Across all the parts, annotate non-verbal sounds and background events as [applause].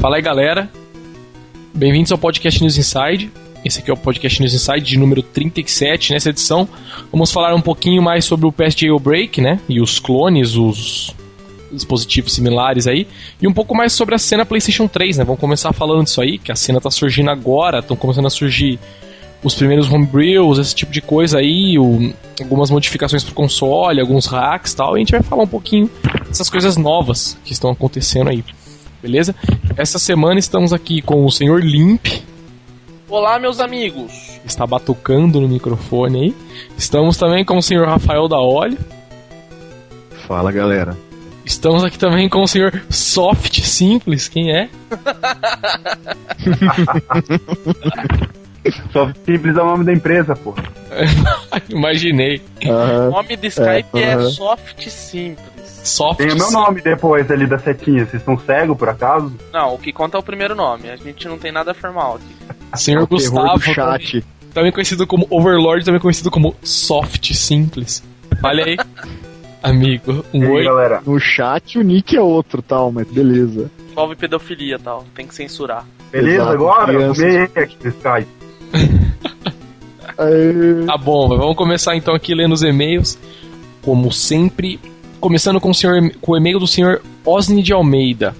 Fala aí, galera. Bem-vindos ao Podcast News Inside. Esse aqui é o Podcast News Inside de número 37. Nessa edição, vamos falar um pouquinho mais sobre o PES Jailbreak, né? E os clones, os dispositivos similares aí. E um pouco mais sobre a cena PlayStation 3, né? Vamos começar falando disso aí, que a cena tá surgindo agora, estão começando a surgir os primeiros homebrews, esse tipo de coisa aí, o, algumas modificações pro console, alguns hacks tal. E a gente vai falar um pouquinho dessas coisas novas que estão acontecendo aí. Beleza? Essa semana estamos aqui com o senhor Limp. Olá, meus amigos. Está batucando no microfone aí. Estamos também com o senhor Rafael da Olho. Fala, galera. Estamos aqui também com o senhor Soft Simples. Quem é? [laughs] Soft Simples é o nome da empresa, pô. [laughs] Imaginei. O nome do Skype é, aham. Soft Simples. Soft Tem o meu nome depois ali da setinha. Vocês estão cegos, por acaso? Não, o que conta é o primeiro nome. A gente não tem nada formal aqui. Senhor É Gustavo. do chat. Também conhecido como Overlord, também conhecido como Soft Simples. Olha aí. [laughs] Amigo, um aí, oi. galera? No chat o nick é outro, tal, mas beleza. Envolve pedofilia tal. Tem que censurar. Beleza Exato, agora? crianças. Comei aqui no Skype. [laughs] Tá bom, vamos começar então aqui lendo os e-mails. Como sempre, começando com o, senhor, com o e-mail do senhor Osni de Almeida.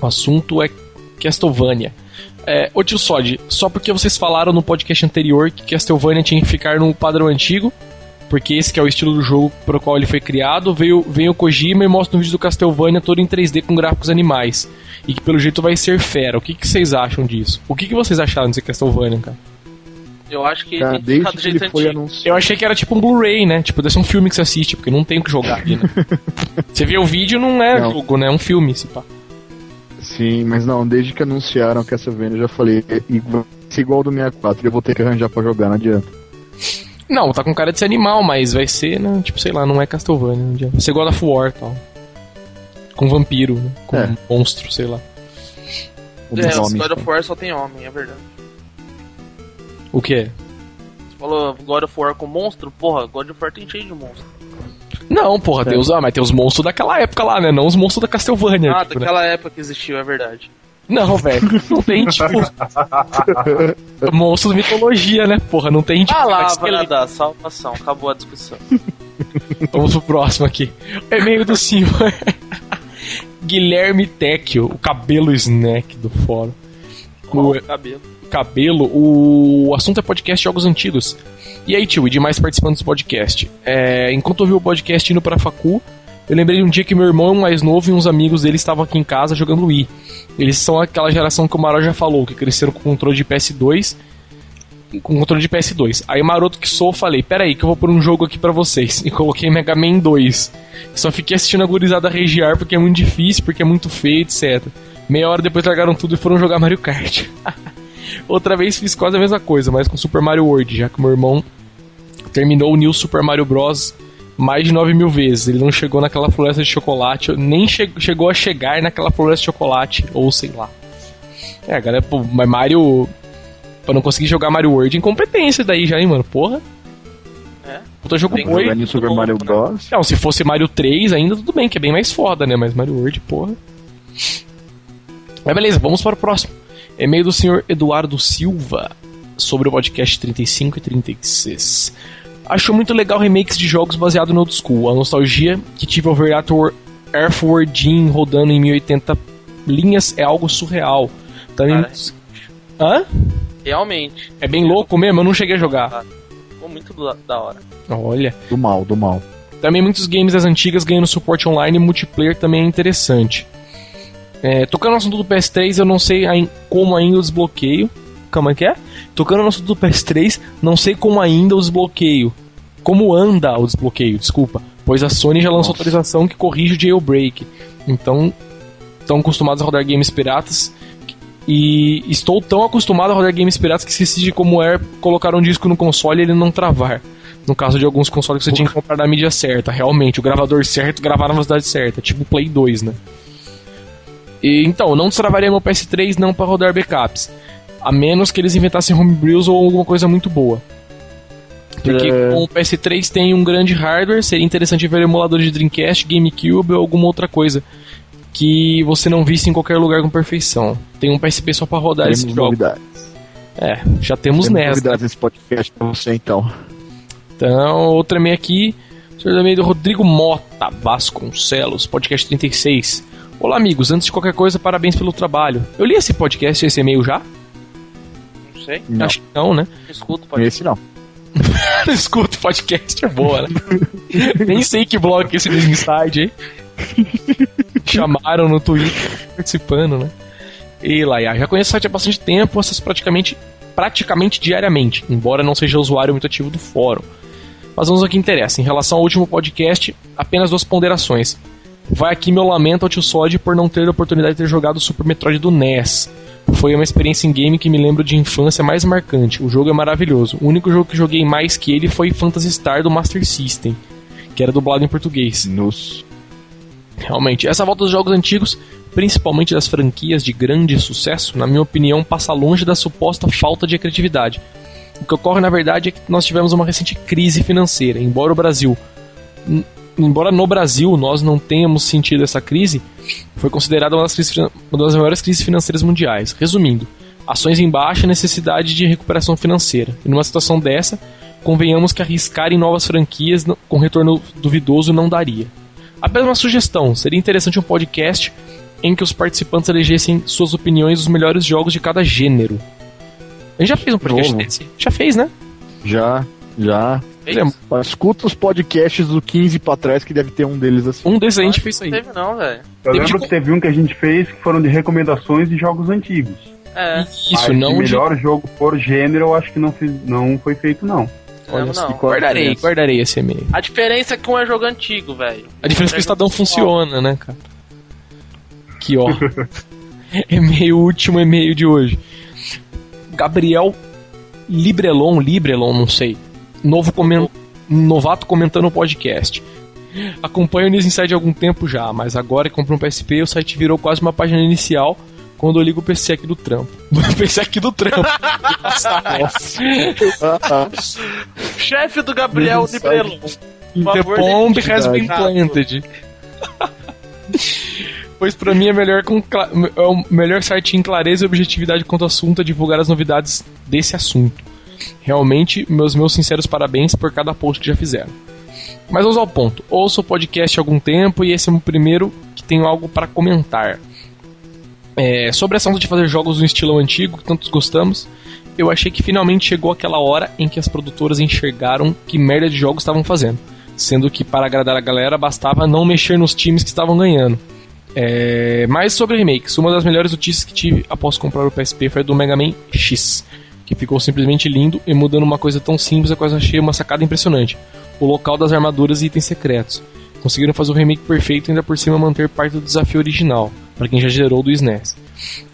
O assunto é Castlevania. É, ô tio Sod, só porque vocês falaram no podcast anterior que Castlevania tinha que ficar no padrão antigo, porque esse é o estilo do jogo para o qual ele foi criado, veio, veio o Kojima e mostra um vídeo do Castlevania todo em 3D com gráficos animais. E que pelo jeito vai ser fera. O que, que vocês acham disso? O que, que vocês acharam desse Castlevania, cara? Eu acho que cara, desde que jeito ele foi anunciado. Eu achei que era tipo um Blu-ray, né? Tipo, deve ser um filme que você assiste, porque não tem o que jogar ali, né? [laughs] você vê o vídeo, não é Não. jogo, né? É um filme, se pá. Sim, mas não, desde que anunciaram que essa venda, eu já falei, é igual, se igual ao do 64, eu vou ter que arranjar pra jogar, não adianta. Não, tá com cara de ser animal, mas vai ser, né? Tipo, sei lá, não é Castlevania. Não adianta. Vai ser God of War e tal. Com vampiro, né? Com É. monstro, sei lá. É, o nome, God of. War só tem homem, é verdade. O que é? Você falou God of War com monstro? Porra, God of War tem cheio de monstro. Não, porra, tem É. os, ah, mas tem os monstros daquela época lá, né? Não os monstros da Castlevania. Ah, tipo, né? daquela época que existiu, é verdade. Não, velho. Não tem, tipo. [laughs] monstro de mitologia, né? Porra, não tem, tipo. Ah lá, vai dar, salvação. Acabou a discussão. [laughs] Vamos pro próximo aqui. O e-mail do senhor [laughs] Guilherme Tecchio, o cabelo snack do fórum. O cabelo? Cabelo, o assunto é podcast jogos antigos. E aí, tio, e demais participantes do podcast? É, enquanto eu vi o podcast indo pra facu, eu lembrei de um dia que meu irmão mais novo e uns amigos dele estavam aqui em casa jogando Wii. Eles são aquela geração que o Maró já falou, que cresceram com controle de PS2 com controle de PS2. Aí maroto que sou, falei, peraí que eu vou pôr um jogo aqui pra vocês. [laughs] E coloquei Mega Man 2. Só fiquei assistindo a gurizada regiar porque é muito difícil, porque é muito feio, etc. Meia hora depois largaram tudo e foram jogar Mario Kart. [laughs] Outra vez fiz quase a mesma coisa, mas com Super Mario World, já que meu irmão terminou o New Super Mario Bros. mais de 9 mil vezes. Ele não chegou naquela floresta de chocolate, nem che chegou a chegar naquela floresta de chocolate, ou sei lá. É, galera, pô, mas Mario. Pra não conseguir jogar Mario World, incompetência daí já, hein, mano? Porra. É. Puta jogo Tem que boi. Jogar Super Mario? Bros. Não, se fosse Mario 3 ainda tudo bem, que é bem mais foda, né? Mas Mario World, porra. Mas beleza, vamos para o próximo. E-mail do senhor Eduardo Silva sobre o podcast 35 e 36. Achou muito legal remakes de jogos baseados no old school. A nostalgia que tive ao ver Ator Earthworm Jim rodando em 1080 linhas é algo surreal. Também. Cara, Hã? realmente. É bem louco mesmo, eu não cheguei a jogar. Ficou muito da da hora. Olha. Do mal, do mal. Também muitos games das antigas ganhando suporte online e multiplayer também é interessante. É, tocando no assunto do PS3, eu não sei como ainda o desbloqueio. Calma, que é? Tocando no assunto do PS3, não sei como ainda o desbloqueio. Como anda o desbloqueio, desculpa. Pois a Sony já lançou Nossa. atualização que corrige o jailbreak. Então, estão acostumados a rodar games piratas. E estou tão acostumado a rodar games piratas que esqueci de como é colocar um disco no console e ele não travar. No caso de alguns consoles que você tinha que comprar na mídia certa, realmente, o gravador certo gravar na velocidade certa, tipo o Play 2, né? E, então, não destravaria meu PS3 não para rodar backups, a menos que eles inventassem homebrews ou alguma coisa muito boa. Porque É. com o PS3 tem um grande hardware, seria interessante ver emuladores de Dreamcast, GameCube ou alguma outra coisa que você não visse em qualquer lugar com perfeição. Tem um PSP só pra rodar Temos esse jogo. novidades. É, já temos Temos NES. né? novidades nesse podcast pra você, então. Então, outra e-mail aqui, senhor do Rodrigo Mota Vasconcelos, podcast 36. Olá, amigos. Antes de qualquer coisa, parabéns pelo trabalho. Eu li esse podcast, esse e-mail já? Não sei. Não, Acho que não, né? Escuta, pode. esse não. [laughs] Não escuto podcast, é boa, né? Nem sei que blog é esse do Inside, hein? Chamaram no Twitter participando, né? E lá, já conheço o site há bastante tempo, acesso praticamente, praticamente diariamente, embora não seja usuário muito ativo do fórum. Mas vamos ao que interessa. Em relação ao último podcast, apenas duas ponderações. Vai aqui meu lamento ao tio Sod por não ter a oportunidade de ter jogado o Super Metroid do NES. Foi uma experiência em game que me lembro de infância mais marcante. O jogo é maravilhoso. O único jogo que joguei mais que ele foi Phantasy Star do Master System, que era dublado em português. Nos. Realmente, essa volta dos jogos antigos, principalmente das franquias de grande sucesso, na minha opinião, passa longe da suposta falta de criatividade. O que ocorre, na verdade, é que nós tivemos uma recente crise financeira. Embora o Brasil. Embora no Brasil nós não tenhamos sentido essa crise, foi considerada uma das, crises uma das maiores crises financeiras mundiais. Resumindo, ações em baixa necessidade de recuperação financeira. E numa situação dessa, convenhamos que arriscar em novas franquias com retorno duvidoso não daria. Apenas uma sugestão: seria interessante um podcast em que os participantes elegessem suas opiniões dos melhores jogos de cada gênero. A gente já fez um podcast Novo. desse? Já fez, né? Já, já. Fizemos. Escuta os podcasts do 15 pra trás, que deve ter um deles assim. Um desses a gente fez isso aí. Não teve não, velho. Eu Teve lembro de- que teve um que a gente fez que foram de recomendações de jogos antigos. É, Isso, Mas não de de... melhor jogo por gênero, eu acho que não, fiz, não foi feito, não. Olha não, não. a guardarei, guardarei esse e-mail. A diferença é que um é jogo antigo, velho. A diferença é que o Estadão o funciona, né, cara? Aqui, ó. [laughs] e-mail, último e-mail de hoje. Gabriel Librelon, Librelon, não sei. Novo comen... Novato comentando o podcast. Acompanho o News Inside há algum tempo já, mas agora que comprei um PSP, o site virou quase uma página inicial quando eu ligo o PC aqui do trampo. [laughs] O PC aqui do trampo. [laughs] Chefe do Gabriel. Por The bomb has been planted. [laughs] pois pra mim é melhor, com é o melhor site em clareza e objetividade quanto ao assunto a divulgar as novidades desse assunto. Realmente, meus meus sinceros parabéns por cada post que já fizeram. Mas vamos ao ponto. Ouço o podcast há algum tempo e esse é o primeiro que tenho algo para comentar. É, sobre essa onda de fazer jogos no estilo antigo que tantos gostamos, eu achei que finalmente chegou aquela hora em que as produtoras enxergaram que merda de jogos estavam fazendo. Sendo que para agradar a galera bastava não mexer nos times que estavam ganhando. É, mas sobre remakes, uma das melhores notícias que tive após comprar o PSP foi a do Mega Man X, que ficou simplesmente lindo e mudando uma coisa tão simples, a quase achei uma sacada impressionante: o local das armaduras e itens secretos. Conseguiram fazer o remake perfeito e ainda por cima manter parte do desafio original, para quem já gerou do SNES.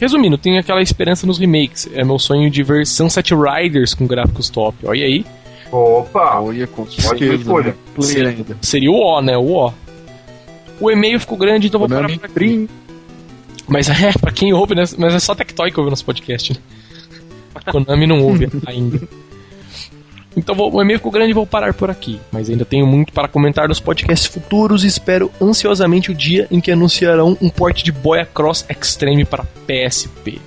Resumindo, tenho aquela esperança nos remakes. É meu sonho de ver Sunset Riders com gráficos top. Olha aí. Opa! Olha, com certeza. escolha. né? Play ainda. Seria o O, né? O O. O e-mail ficou grande, então vou parar Konami por aqui. Mas [laughs] é, pra quem ouve, né? Mas é só Tectoy que ouve nosso podcast, né? Konami não ouve ainda. Então vou- o e-mail ficou grande e vou parar por aqui. Mas ainda tenho muito para comentar nos podcasts futuros e espero ansiosamente o dia em que anunciarão um port de Boya Cross Extreme para PSP.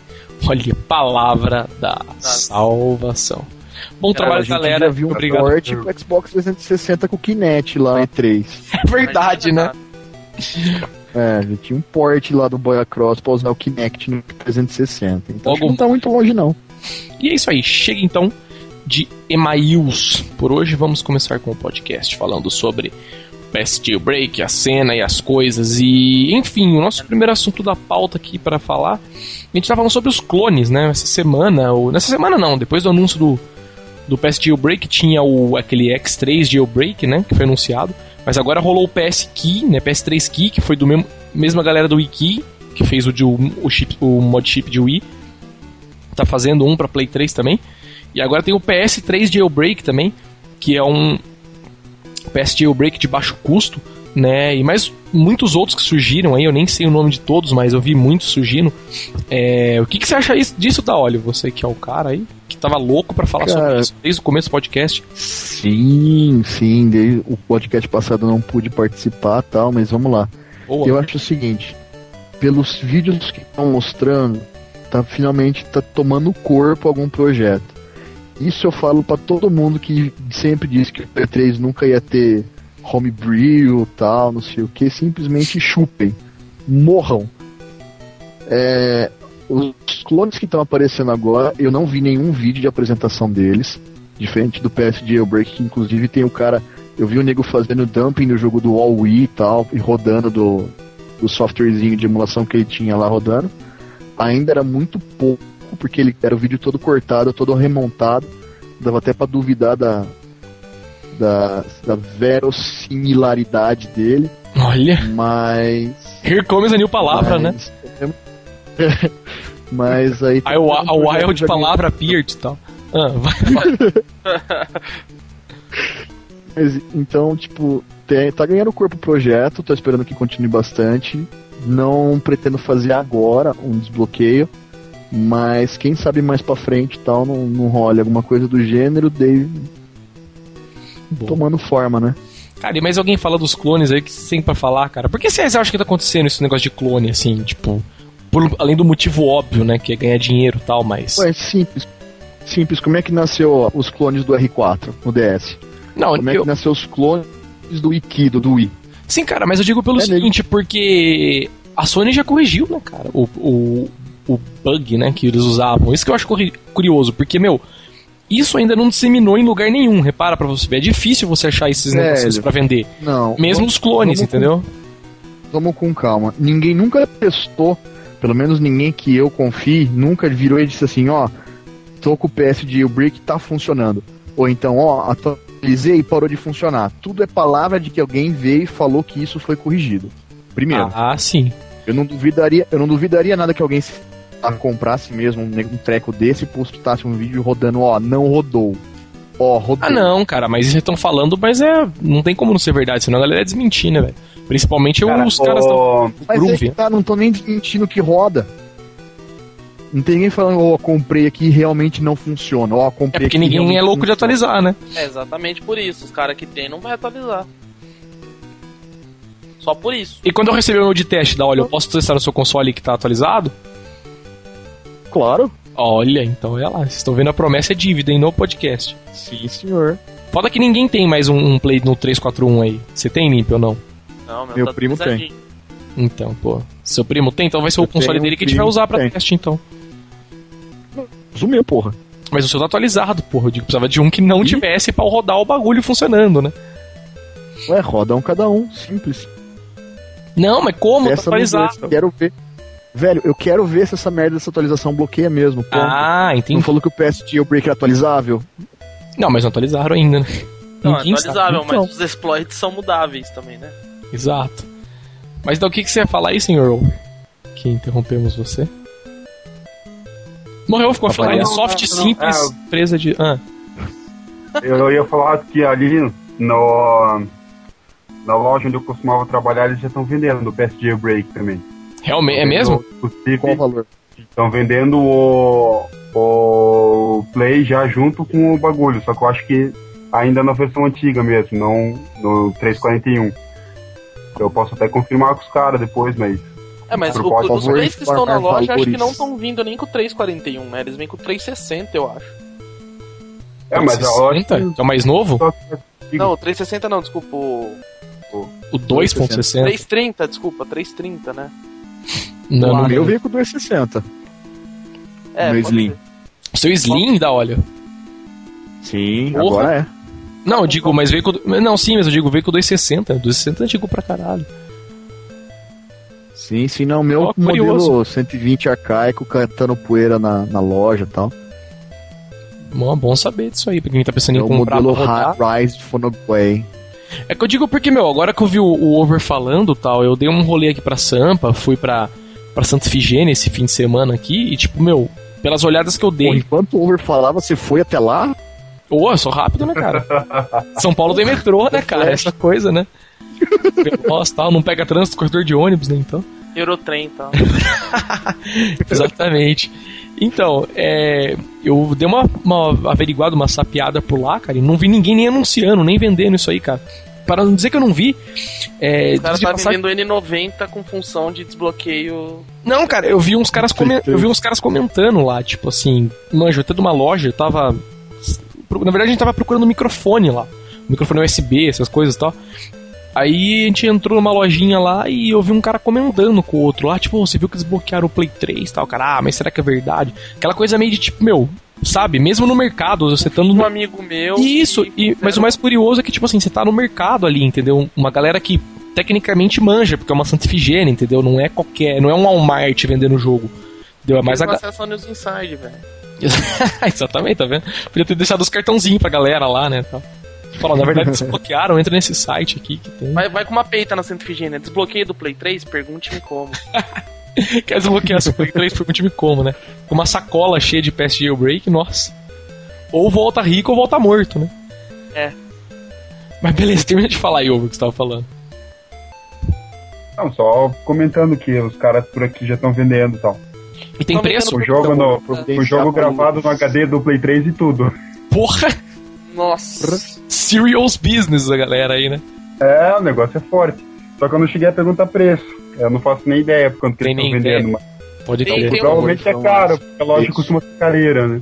Olha, palavra da salvação. Bom Cara, a trabalho, gente galera. já viu um Obrigado. porte pro Xbox 360 com o Kinect lá em 3. É verdade, né? É, já tinha um port lá do Boya Cross pra usar o Kinect no 360. Então Logo- não tá muito longe, não. E é isso aí, chega então de emails. Por hoje vamos começar com o podcast falando sobre Best Jailbreak, a cena e as coisas. E, enfim, o nosso primeiro assunto da pauta aqui para falar, a gente tá falando sobre os clones, né? Essa semana, ou nessa semana não, depois do anúncio do do PS Jailbreak tinha o aquele X3 Jailbreak, né, que foi anunciado, mas agora rolou o PS Key, né, PS3 Key, que foi do mesmo mesma galera do Wiki, que fez o, o, chip, o mod chip de Wii tá fazendo um para Play 3 também. E agora tem o PS3 Jailbreak também, que é um PS Jailbreak de baixo custo, né? E mais muitos outros que surgiram aí, eu nem sei o nome de todos, mas eu vi muitos surgindo. É, o que, que você acha isso- disso, Daolio? Você que é o cara aí, que tava louco para falar Cara, sobre isso desde o começo do podcast. Sim, sim. Desde o podcast passado eu não pude participar tal, mas vamos lá. Boa. Eu acho o seguinte: pelos vídeos que estão mostrando, tá finalmente tá tomando corpo algum projeto. Isso eu falo para todo mundo que sempre disse que o P3 nunca ia ter homebrew tal, não sei o que, simplesmente chupem, morram. É, os clones que estão aparecendo agora, eu não vi nenhum vídeo de apresentação deles, diferente do PS Jailbreak, que inclusive tem o cara, eu vi o nego fazendo dumping no jogo do All Wii e tal, e rodando do, do softwarezinho de emulação que ele tinha lá rodando. Ainda era muito pouco, porque ele era o vídeo todo cortado, todo remontado, dava até para duvidar da, da, da verossimilaridade dele, Olha, mas. here comes a new palavra, né? né? [laughs] Mas aí. Aí o, a wild palavra appeared e tal. Ah, vai, vai. [laughs] [laughs] Mas, então, tipo, tem- tá ganhando corpo o projeto, tô esperando que continue bastante. Não pretendo fazer agora um desbloqueio, mas quem sabe mais pra frente tal, não, não role alguma coisa do gênero, Dave tomando forma, né? Cara, e mais alguém fala dos clones aí que tem pra falar, cara? Por que vocês acham que tá acontecendo esse negócio de clone, assim, tipo... por- além do motivo óbvio, né, que é ganhar dinheiro e tal, mas... Ué, é simples. Simples, como é que nasceu os clones do R4 no DS? Não, Como é eu, que nasceu os clones do Ikido, do Wii? Sim, cara, mas eu digo pelo É seguinte, porque a Sony já corrigiu, né, cara, o, o, o bug, né, que eles usavam. Isso que eu acho curioso, porque, meu, isso ainda não disseminou em lugar nenhum, repara pra você ver. É difícil você achar esses Velho. negócios pra vender. Não. Mesmo vamos- os clones, com- entendeu? Vamos com calma. Ninguém nunca testou, pelo menos ninguém que eu confie, nunca virou e disse assim, ó, tô com o PS de Jailbreak, tá funcionando. Ou então, ó, atualizei e parou de funcionar. Tudo é palavra de que alguém veio e falou que isso foi corrigido. Primeiro, Ah, sim. eu não duvidaria, eu não duvidaria nada que alguém se a comprasse mesmo um, treco desse e postasse um vídeo rodando, ó, não rodou. Ó, rodou. Ah, não, cara, mas eles estão falando, mas é. Não tem como não ser verdade, senão a galera ia desmentir, né, velho? Principalmente Cara, os caras tão. o- Mas é Groove. tá, não tô nem desmentindo que roda. Não tem ninguém falando, ó, comprei aqui e realmente não funciona. Ó, É comprei porque aqui e ninguém é louco de funciona. atualizar, né? É exatamente por isso. Os caras que tem não vai atualizar. Só por isso. E quando eu receber o meu de teste da olha, eu posso testar no seu console que tá atualizado? Claro. Olha, então é lá. Vocês estão vendo a promessa é dívida, hein, no podcast. Sim, senhor. Foda que ninguém tem mais um, um Play no 341 aí. Você tem, Limp, ou não? Não, meu, Meu tá primo tem. Então, pô. Seu primo tem, então vai ser o Eu console tenho dele que a gente vai usar que pra tem. teste, então. Sumiu, porra. Mas o seu tá atualizado, porra. Eu digo que precisava de um que não Ih. tivesse pra rodar o bagulho funcionando, né? Ué, roda um cada um, simples. Não, mas como? Tá Essa não atualizado. Quero ver. Velho, eu quero ver se essa merda dessa atualização bloqueia mesmo. Ponto. Ah, Não entendi. falou que o PS Jailbreak é atualizável? Não, mas não atualizaram ainda, né? Não, é Ninguém sabe. atualizável, Então. mas os exploits são mudáveis também, né? Exato. Mas então o que, que você ia falar aí, senhor? Que interrompemos você? Morreu, ficou Rapaz, offline. É não, soft, não, não. simples, Ah, presa de. Ah, Eu ia falar que ali no, na loja onde eu costumava trabalhar, eles já estão vendendo o PS Jailbreak também. realmente, é mesmo? Inclusive, Qual o valor? estão vendendo o, o Play já junto com o bagulho, só que eu acho que ainda na versão antiga mesmo, não no 341. Eu posso até confirmar com os caras depois, mas É, mas o- os plays que estão na loja acho que não estão vindo nem com o 341, né? Eles vêm com o 360, eu acho. é, mas a loja 60? Que é o mais novo? Não, o 360 não, desculpa, o O 2.60? 330, desculpa, 330, né? Não, o não. meu veio com 260. É, Meu pode Slim. ser. O seu Slim dá, olha. Sim, Porra. agora é. Não, eu digo, mas veio com. Não, sim, mas eu digo, veio com 260. 260 é antigo pra caralho. Sim, sim, não. Meu Ó, modelo curioso. 120 arcaico cantando poeira na, na loja e tal. Bom, bom saber disso aí, pra quem tá pensando É em comprar modelo Rise de Phonogway. É que eu digo porque, meu, agora que eu vi o, o Over falando tal, eu dei um rolê aqui pra Sampa, fui pra, pra Santa Ifigênia esse fim de semana aqui, e tipo, meu, pelas olhadas que eu Pô, dei. enquanto o Over falava, você foi até lá? Ô, eu sou rápido, né, cara? [laughs] São Paulo tem metrô, né, cara? Essa coisa, né? Nossa, tal, não pega trânsito, corredor de ônibus, né, então. Eurotrem e tal. [laughs] Exatamente. Então, é, eu dei uma, uma averiguada, uma sapiada por lá, cara, e não vi ninguém nem anunciando, nem vendendo isso aí, cara. para não dizer que eu não vi, é, O cara tá de passagem- vendendo N90 com função de desbloqueio. Não, cara, eu vi uns caras comen- eu vi uns caras comentando lá, tipo assim, manjo, até de uma loja, eu tava na verdade a gente tava procurando um microfone lá, microfone USB, essas coisas e tal. Aí a gente entrou numa lojinha lá e eu vi um cara comentando com o outro lá, tipo, "Ô, você viu que desbloquearam o Play 3 e tal, cara, ah, mas será que é verdade? Aquela coisa meio de tipo, meu, sabe, mesmo no mercado, você tá no Um amigo meu. isso, e, mas o mais curioso é que, tipo assim, você tá no mercado ali, entendeu? Uma galera que tecnicamente manja, porque é uma Santa Ifigênia, entendeu? Não é qualquer, não é um Walmart vendendo o jogo. Entendeu? É mais a, acesso ao News Inside, velho. [laughs] Exatamente, tá vendo? Podia ter deixado os cartãozinhos pra galera lá, né? Tal. Fala, na verdade, [laughs] desbloquearam, entra nesse site aqui que tem. Vai, vai com uma peita na Santa Ifigênia. Desbloqueio do Play 3? Pergunte-me como. [laughs] Quer desbloquear seu Play 3 por time como, né? Com uma sacola cheia de PS Jailbreak, nossa. Ou volta rico ou volta morto, né? É. Mas beleza, termina de falar aí, o que você tava falando. Não, só comentando que os caras por aqui já estão vendendo e tal. E tem preço? O jogo, no, providenciar o jogo pra gravado no HD do Play 3 e tudo. Porra! Nossa. Serious business a galera aí, né? É, o negócio é forte. Só que eu não cheguei a perguntar preço. Eu não faço nem ideia por quanto que eles estão nem vendendo. Mas Pode ter. um- provavelmente é Então, caro, porque a loja isso. costuma ser careira, né?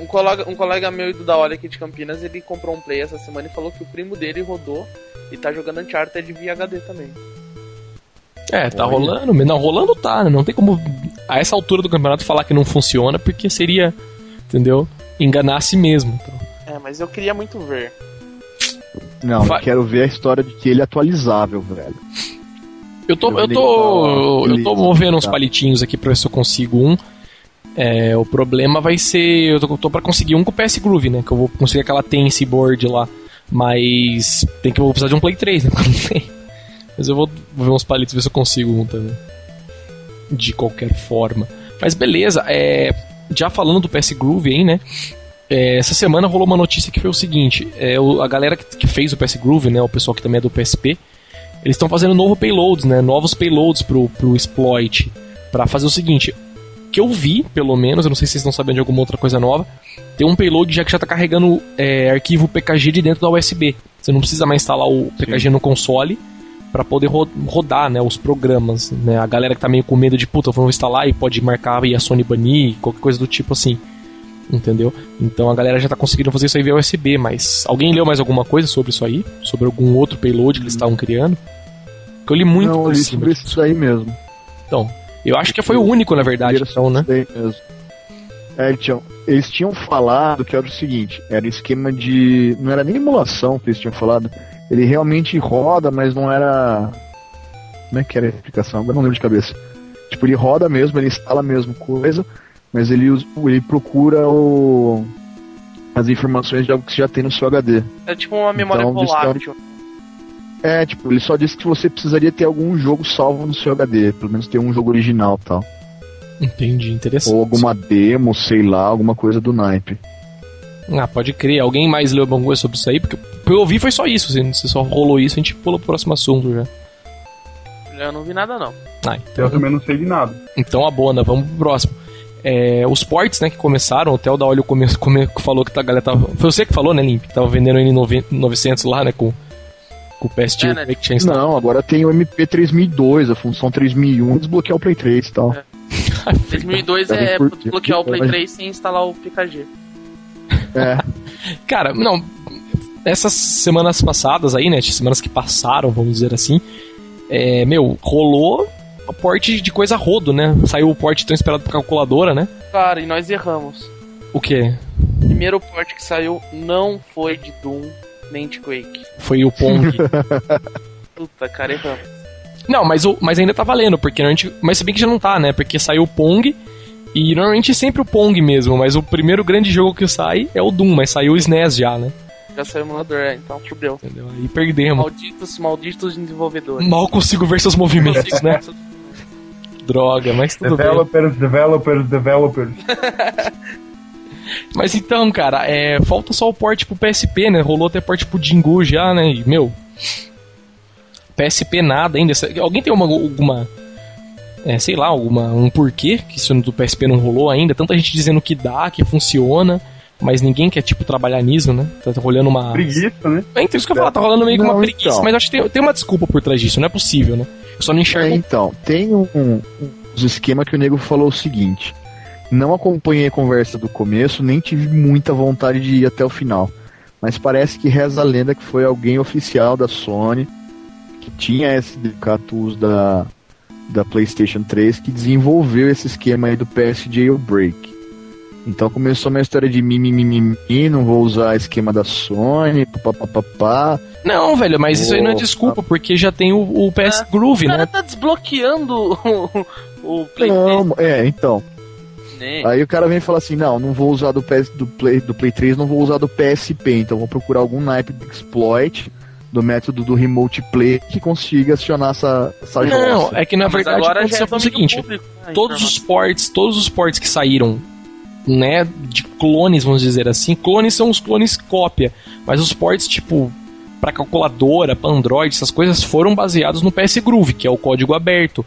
Um colega, um colega meu do da hora aqui de Campinas, ele comprou um Play essa semana e falou que o primo dele rodou e tá jogando Uncharted via HD também. É, tá Olha. rolando. mas Não, rolando tá, né? Não tem como a essa altura do campeonato falar que não funciona, porque seria, entendeu? Enganar a si mesmo. Então. Mas eu queria muito ver. Não, Vai. eu quero ver a história de que ele é atualizável, velho. Eu tô, eu Ele tô, eu tô movendo uns tá. palitinhos aqui pra ver se eu consigo um. É, o problema vai ser. Eu tô, tô pra conseguir um com o PS Groove, né? Que eu vou conseguir aquela Tense board lá. Mas tem que eu vou precisar de um Play 3, né? [laughs] Eu. Mas eu vou, vou ver uns palitos ver se eu consigo um também. De qualquer forma. Mas beleza, é, já falando do PS Groove aí, né? É, essa semana rolou uma notícia que foi o seguinte: é, o- a galera que, que fez o PS Groove, né? O pessoal que também é do PSP, eles estão fazendo novo payloads, né? Novos payloads pro, pro exploit. Pra fazer o seguinte: que eu vi, pelo menos, eu não sei se vocês estão sabendo de alguma outra coisa nova, tem um payload já que já tá carregando é, arquivo PKG de dentro da USB. Você não precisa mais instalar o PKG no console para poder ro- rodar, né, os programas, né? A galera que tá meio com medo de puta, vamos instalar e pode marcar e a Sony banir, qualquer coisa do tipo assim. Entendeu? Então a galera já tá conseguindo fazer isso aí via USB, mas alguém leu mais alguma coisa sobre isso aí? Sobre algum outro payload que eles estavam criando? Que eu li muito não, por li cima. sobre isso aí mesmo. Então, eu acho que foi o único, na verdade, então, né? mesmo. É, tinham, eles tinham falado que era o seguinte, era esquema de. Não era nem emulação que eles tinham falado. Ele realmente roda, mas não era. Como é que era a explicação? Agora não lembro de cabeça. Tipo, ele roda mesmo, ele instala a mesma coisa, mas ele, ele procura o, as informações de algo que você já tem no seu HD. É tipo uma memória Então, volátil. É, tipo, ele só disse que você precisaria ter algum jogo salvo no seu HD, pelo menos ter um jogo original e tal. Entendi, interessante. Ou alguma demo, sei lá, alguma coisa do naipe. Ah, pode crer. Alguém mais leu alguma coisa sobre isso aí? Porque o que eu ouvi foi só isso. Se se só rolou isso, a gente pula pro próximo assunto já. Eu não vi nada, não. Ah, Eu então, também não sei de nada. então a boa, né? Vamos pro próximo. É, os ports, né, que começaram, o Theo da Olho come, come, falou que a galera tava. Foi você que falou, né, Limp? Que tava vendendo N900 lá, né, com, com o PS É, né? que tinha instalado. Não, agora tem o MP 3002, a função 3001, desbloquear o Play 3 e tal. [laughs] 2002 Deve é curtir. bloquear o Play Mas- 3 sem instalar o PKG. É, [laughs] Cara, não. Essas semanas passadas aí, né? Semanas que passaram, vamos dizer assim. É, meu, rolou porte de coisa rodo, né? Saiu o porte tão esperado por calculadora, né? Cara, e nós erramos. O quê? O primeiro port que saiu não foi de Doom nem de Quake. Foi o Pong. [laughs] Puta, cara, erramos. não, mas, o, mas ainda tá valendo, porque normalmente. Mas se bem que já não tá, né? Porque saiu o Pong. E normalmente sempre o Pong mesmo, mas o primeiro grande jogo que sai é o Doom, mas saiu o SNES já, né? Já saiu o emulador, é, então fudeu. Entendeu? Aí perdemos. Malditos, malditos desenvolvedores. Mal consigo ver seus movimentos, né? Droga, mas tudo bem. Developers, developers, developers. [laughs] Mas então, cara, é, falta só o port pro PSP, né? Rolou até port pro Jingu já, né? E, meu. PSP nada ainda. Alguém tem uma, alguma. É, sei lá, alguma, um porquê que isso do PSP não rolou ainda? Tanta gente dizendo que dá, que funciona. mas ninguém quer, tipo, trabalhar nisso, né? Tá rolando uma. Preguiça, né? É, então isso que eu falar, tá rolando meio que uma preguiça, então. mas acho que tem, tem uma desculpa por trás disso, não é possível, né? Eu só não É, enxergo. então, tem um, um esquema que o nego falou o seguinte: não acompanhei a conversa do começo, nem tive muita vontade de ir até o final. Mas parece que reza a lenda que foi alguém oficial da Sony que tinha SDK Tools da, da PlayStation 3 que desenvolveu esse esquema aí do PS Jailbreak. Então começou uma história de mimimi, não vou usar esquema da Sony, papapá. Não, velho, mas isso aí não é desculpa, porque já tem o, o PS Groove, O cara né? tá desbloqueando o, o PlayStation. Não, é, então. né? Aí o cara vem e fala assim, não, não vou usar do, PS, do, Play, do Play 3, não vou usar do PSP, então vou procurar algum naipe de exploit do método do Remote Play que consiga acionar essa, essa Não, jossa. é que na Mas verdade agora já aconteceu é o seguinte: público, né, todos os informação. ports, todos os ports que saíram, né, de clones, vamos dizer assim, clones são os clones cópia, mas os ports tipo para calculadora, para Android, essas coisas foram baseados no PS Groove, que é o código aberto,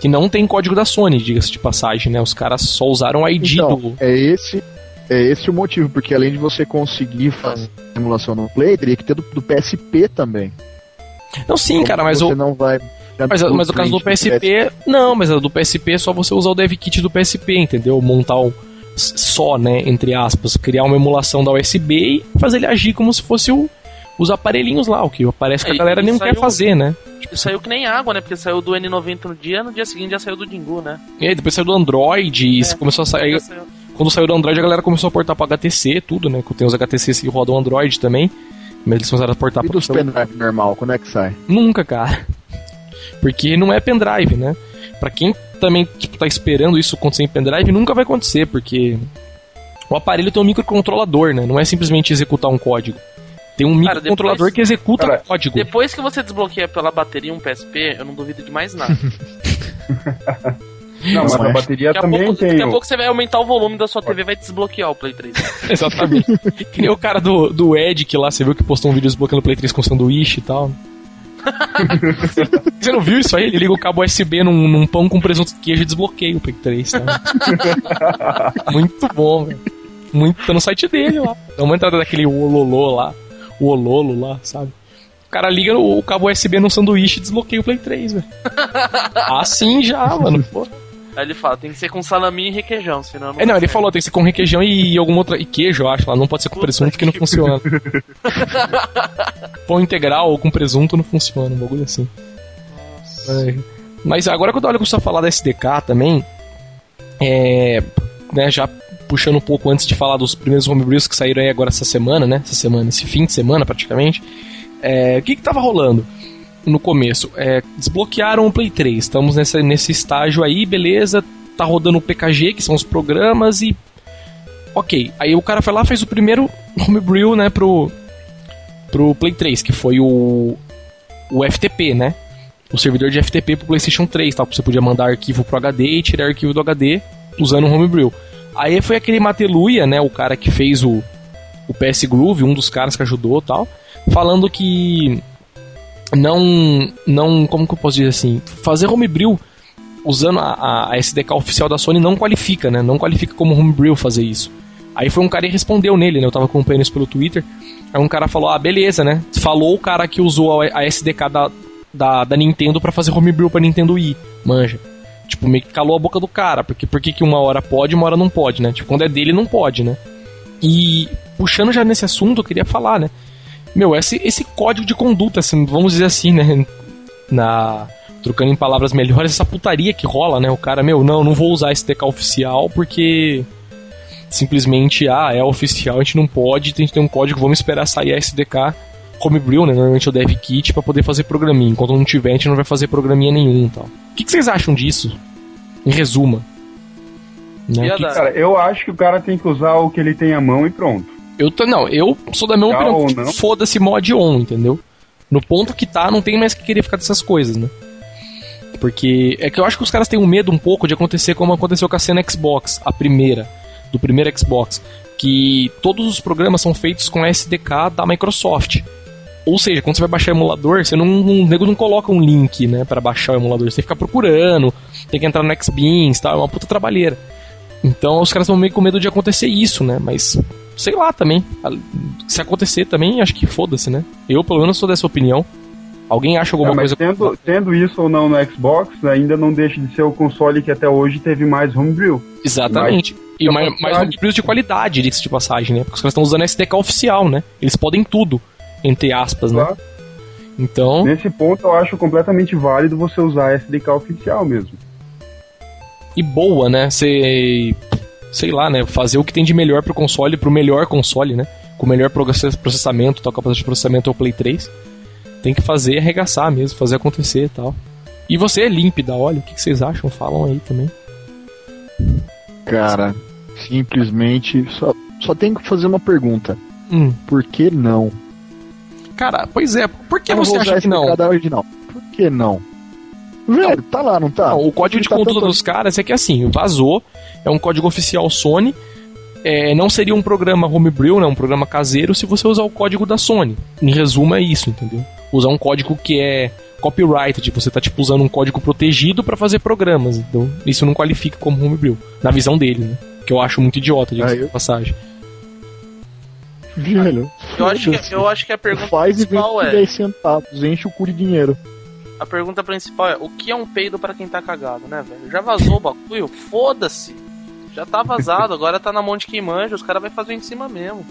que não tem código da Sony, diga-se de passagem, né? Os caras só usaram o ID Então, do é esse é esse o motivo, porque além de você conseguir fazer emulação no Play, teria que ter do, do PSP também. Não, sim, cara, mas você o não vai mas, mas no caso do PSP, não, mas a do PSP é só você usar o dev kit do PSP, entendeu? Montar o só, né, entre aspas, criar uma emulação da USB e fazer ele agir como se fosse o, os aparelhinhos lá, o que parece que a É, galera e nem saiu- quer fazer, né? Tipo, saiu que nem água, né? Porque saiu do N90 no dia, no dia seguinte já saiu do Dingu, né? E aí depois saiu do Android e É. começou a sair. Saiu. Quando saiu do Android, a galera começou a portar pra HTC, tudo, né? Tem os HTCs que rodam Android também. Mas eles começaram a portar E pra dos pendrive normal, quando é que sai? Nunca, cara. Porque não é pendrive, né? Pra quem também tipo, tá esperando isso acontecer em pendrive, nunca vai acontecer, porque o aparelho tem um microcontrolador, né? Não é simplesmente executar um código. Tem um Cara, microcontrolador depois- que executa Cara, código. Depois que você desbloqueia pela bateria um PSP, eu não duvido de mais nada. Não, mas a é. bateria Daqui a, também pouco, tem. daqui a pouco você vai aumentar o volume da sua TV e vai desbloquear o Play 3. [laughs] Exatamente. que nem o cara do, do Edic lá, você viu que postou um vídeo desbloqueando o Play 3 com sanduíche e tal. [laughs] você não viu isso aí? Ele liga o cabo USB num, num pão com presunto e queijo e desbloqueia o Play 3. Tá? [laughs] Muito bom, velho. Muito, tá no site dele lá. Dá uma entrada daquele Ololô lá. O Ololo lá, sabe? O cara liga o, o cabo USB num sanduíche e desbloqueia o Play 3, velho. [laughs] Assim já, mano. Pô. Aí ele fala, tem que ser com salaminho e requeijão, senão não É, não, ele falou, tem que ser com requeijão e alguma outra. E queijo, eu acho lá. Não pode ser com Puta presunto que não que funciona. [laughs] Pão integral ou com presunto não funciona, um bagulho assim. É. Mas agora quando eu começou a falar da SDK também, é. Né, já puxando um pouco antes de falar dos primeiros homebrews que saíram aí agora essa semana, né? Essa semana, esse fim de semana praticamente. É, o que que tava rolando? No começo. É, desbloquearam o Play 3. Estamos nessa, nesse estágio aí, beleza. Tá rodando o PKG, que são os programas, e. Ok. Aí o cara foi lá fez o primeiro homebrew, né, pro, pro Play 3, que foi o. O FTP, né? O servidor de FTP pro PlayStation 3, tal. Você podia mandar arquivo pro HD e tirar arquivo do HD usando o homebrew. Aí foi aquele Mateluia, né? O cara que fez o, o PS Groove, um dos caras que ajudou tal, falando que não, não, como que eu posso dizer assim, fazer homebrew usando a, a SDK oficial da Sony não qualifica, né? Não qualifica como homebrew fazer isso. Aí foi um cara e respondeu nele, né? Eu tava acompanhando isso pelo Twitter. Aí um cara falou, ah, beleza, né? Falou o cara que usou a, a SDK da, da, da Nintendo para fazer homebrew pra Nintendo Wii, manja. Tipo, meio que calou a boca do cara, porque por que uma hora pode e uma hora não pode, né? Tipo, quando é dele não pode, né? E puxando já nesse assunto, eu queria falar, né? Meu, esse, esse código de conduta, assim, vamos dizer assim, né? Na, trocando em palavras melhores, essa putaria que rola, né? O cara, meu, não, não vou usar SDK oficial porque simplesmente, ah, é oficial, a gente não pode, tem que ter um código, vamos esperar sair a SDK homebrew, né? Normalmente é o dev kit para poder fazer programinha. Enquanto não tiver, a gente não vai fazer programinha nenhum, tal. O que, que vocês acham disso? Em resuma. Né? Que que- Cara, eu acho que o cara tem que usar o que ele tem à mão e pronto. Eu tô, não, eu sou da mesma Legal opinião. Foda-se mod on, entendeu? No ponto que tá, não tem mais que querer ficar dessas coisas, né? Porque é que eu acho que os caras têm um medo um pouco de acontecer como aconteceu com a cena Xbox, a primeira, do primeiro Xbox, que todos os programas são feitos com a SDK da Microsoft. Ou seja, quando você vai baixar o emulador, você não, o nego não coloca um link, né, para baixar o emulador, você tem que ficar procurando, tem que entrar no Xbeans, tal, é uma puta trabalheira. Então os caras estão meio com medo de acontecer isso, né? Mas sei lá também. Se acontecer também, acho que foda-se, né? Eu, pelo menos, sou dessa opinião. Alguém acha alguma mas coisa. tendo, tendo isso ou não no Xbox, ainda não deixa de ser o console que até hoje teve mais homebrew. Exatamente. e mais, mais homebrews de qualidade, diga-se de passagem, né? Porque os caras estão usando SDK oficial, né? Eles podem tudo, entre aspas, né? Claro. Então, Nesse ponto, eu acho completamente válido você usar SDK oficial mesmo. e boa, né? Você, sei lá, né? Fazer o que tem de melhor pro console, pro melhor console, né? Com o melhor process- processamento, tal capacidade de processamento é o Play 3. Tem que fazer arregaçar mesmo, fazer acontecer e tal. E você é límpida, olha, o que vocês acham? Falam aí também. Cara, simplesmente só, só tem que fazer uma pergunta. Hum. Por que não? Cara, pois é, por que Eu você acha que não? original. Por que não? Velho, tá lá, não tá? Não, o código de Tá conduta tanto- dos caras é que assim, vazou, é um código oficial Sony, é, não seria um programa homebrew, né, um programa caseiro, se você usar o código da Sony. Em resumo é isso, entendeu? Usar um código que é copyright, tipo, você tá tipo usando um código protegido pra fazer programas, então isso não qualifica como homebrew, na visão dele, né? Que eu acho muito idiota, de eu- passagem. Velho, Eu acho, que, eu [laughs] acho que a pergunta Faz e principal é. 10 centavos, enche o cu de dinheiro. A pergunta principal é: o que é um peido pra quem tá cagado, né, velho? Já vazou o bagulho? Foda-se! Já tá vazado, agora tá na mão de quem manja, os caras vão fazer em cima mesmo.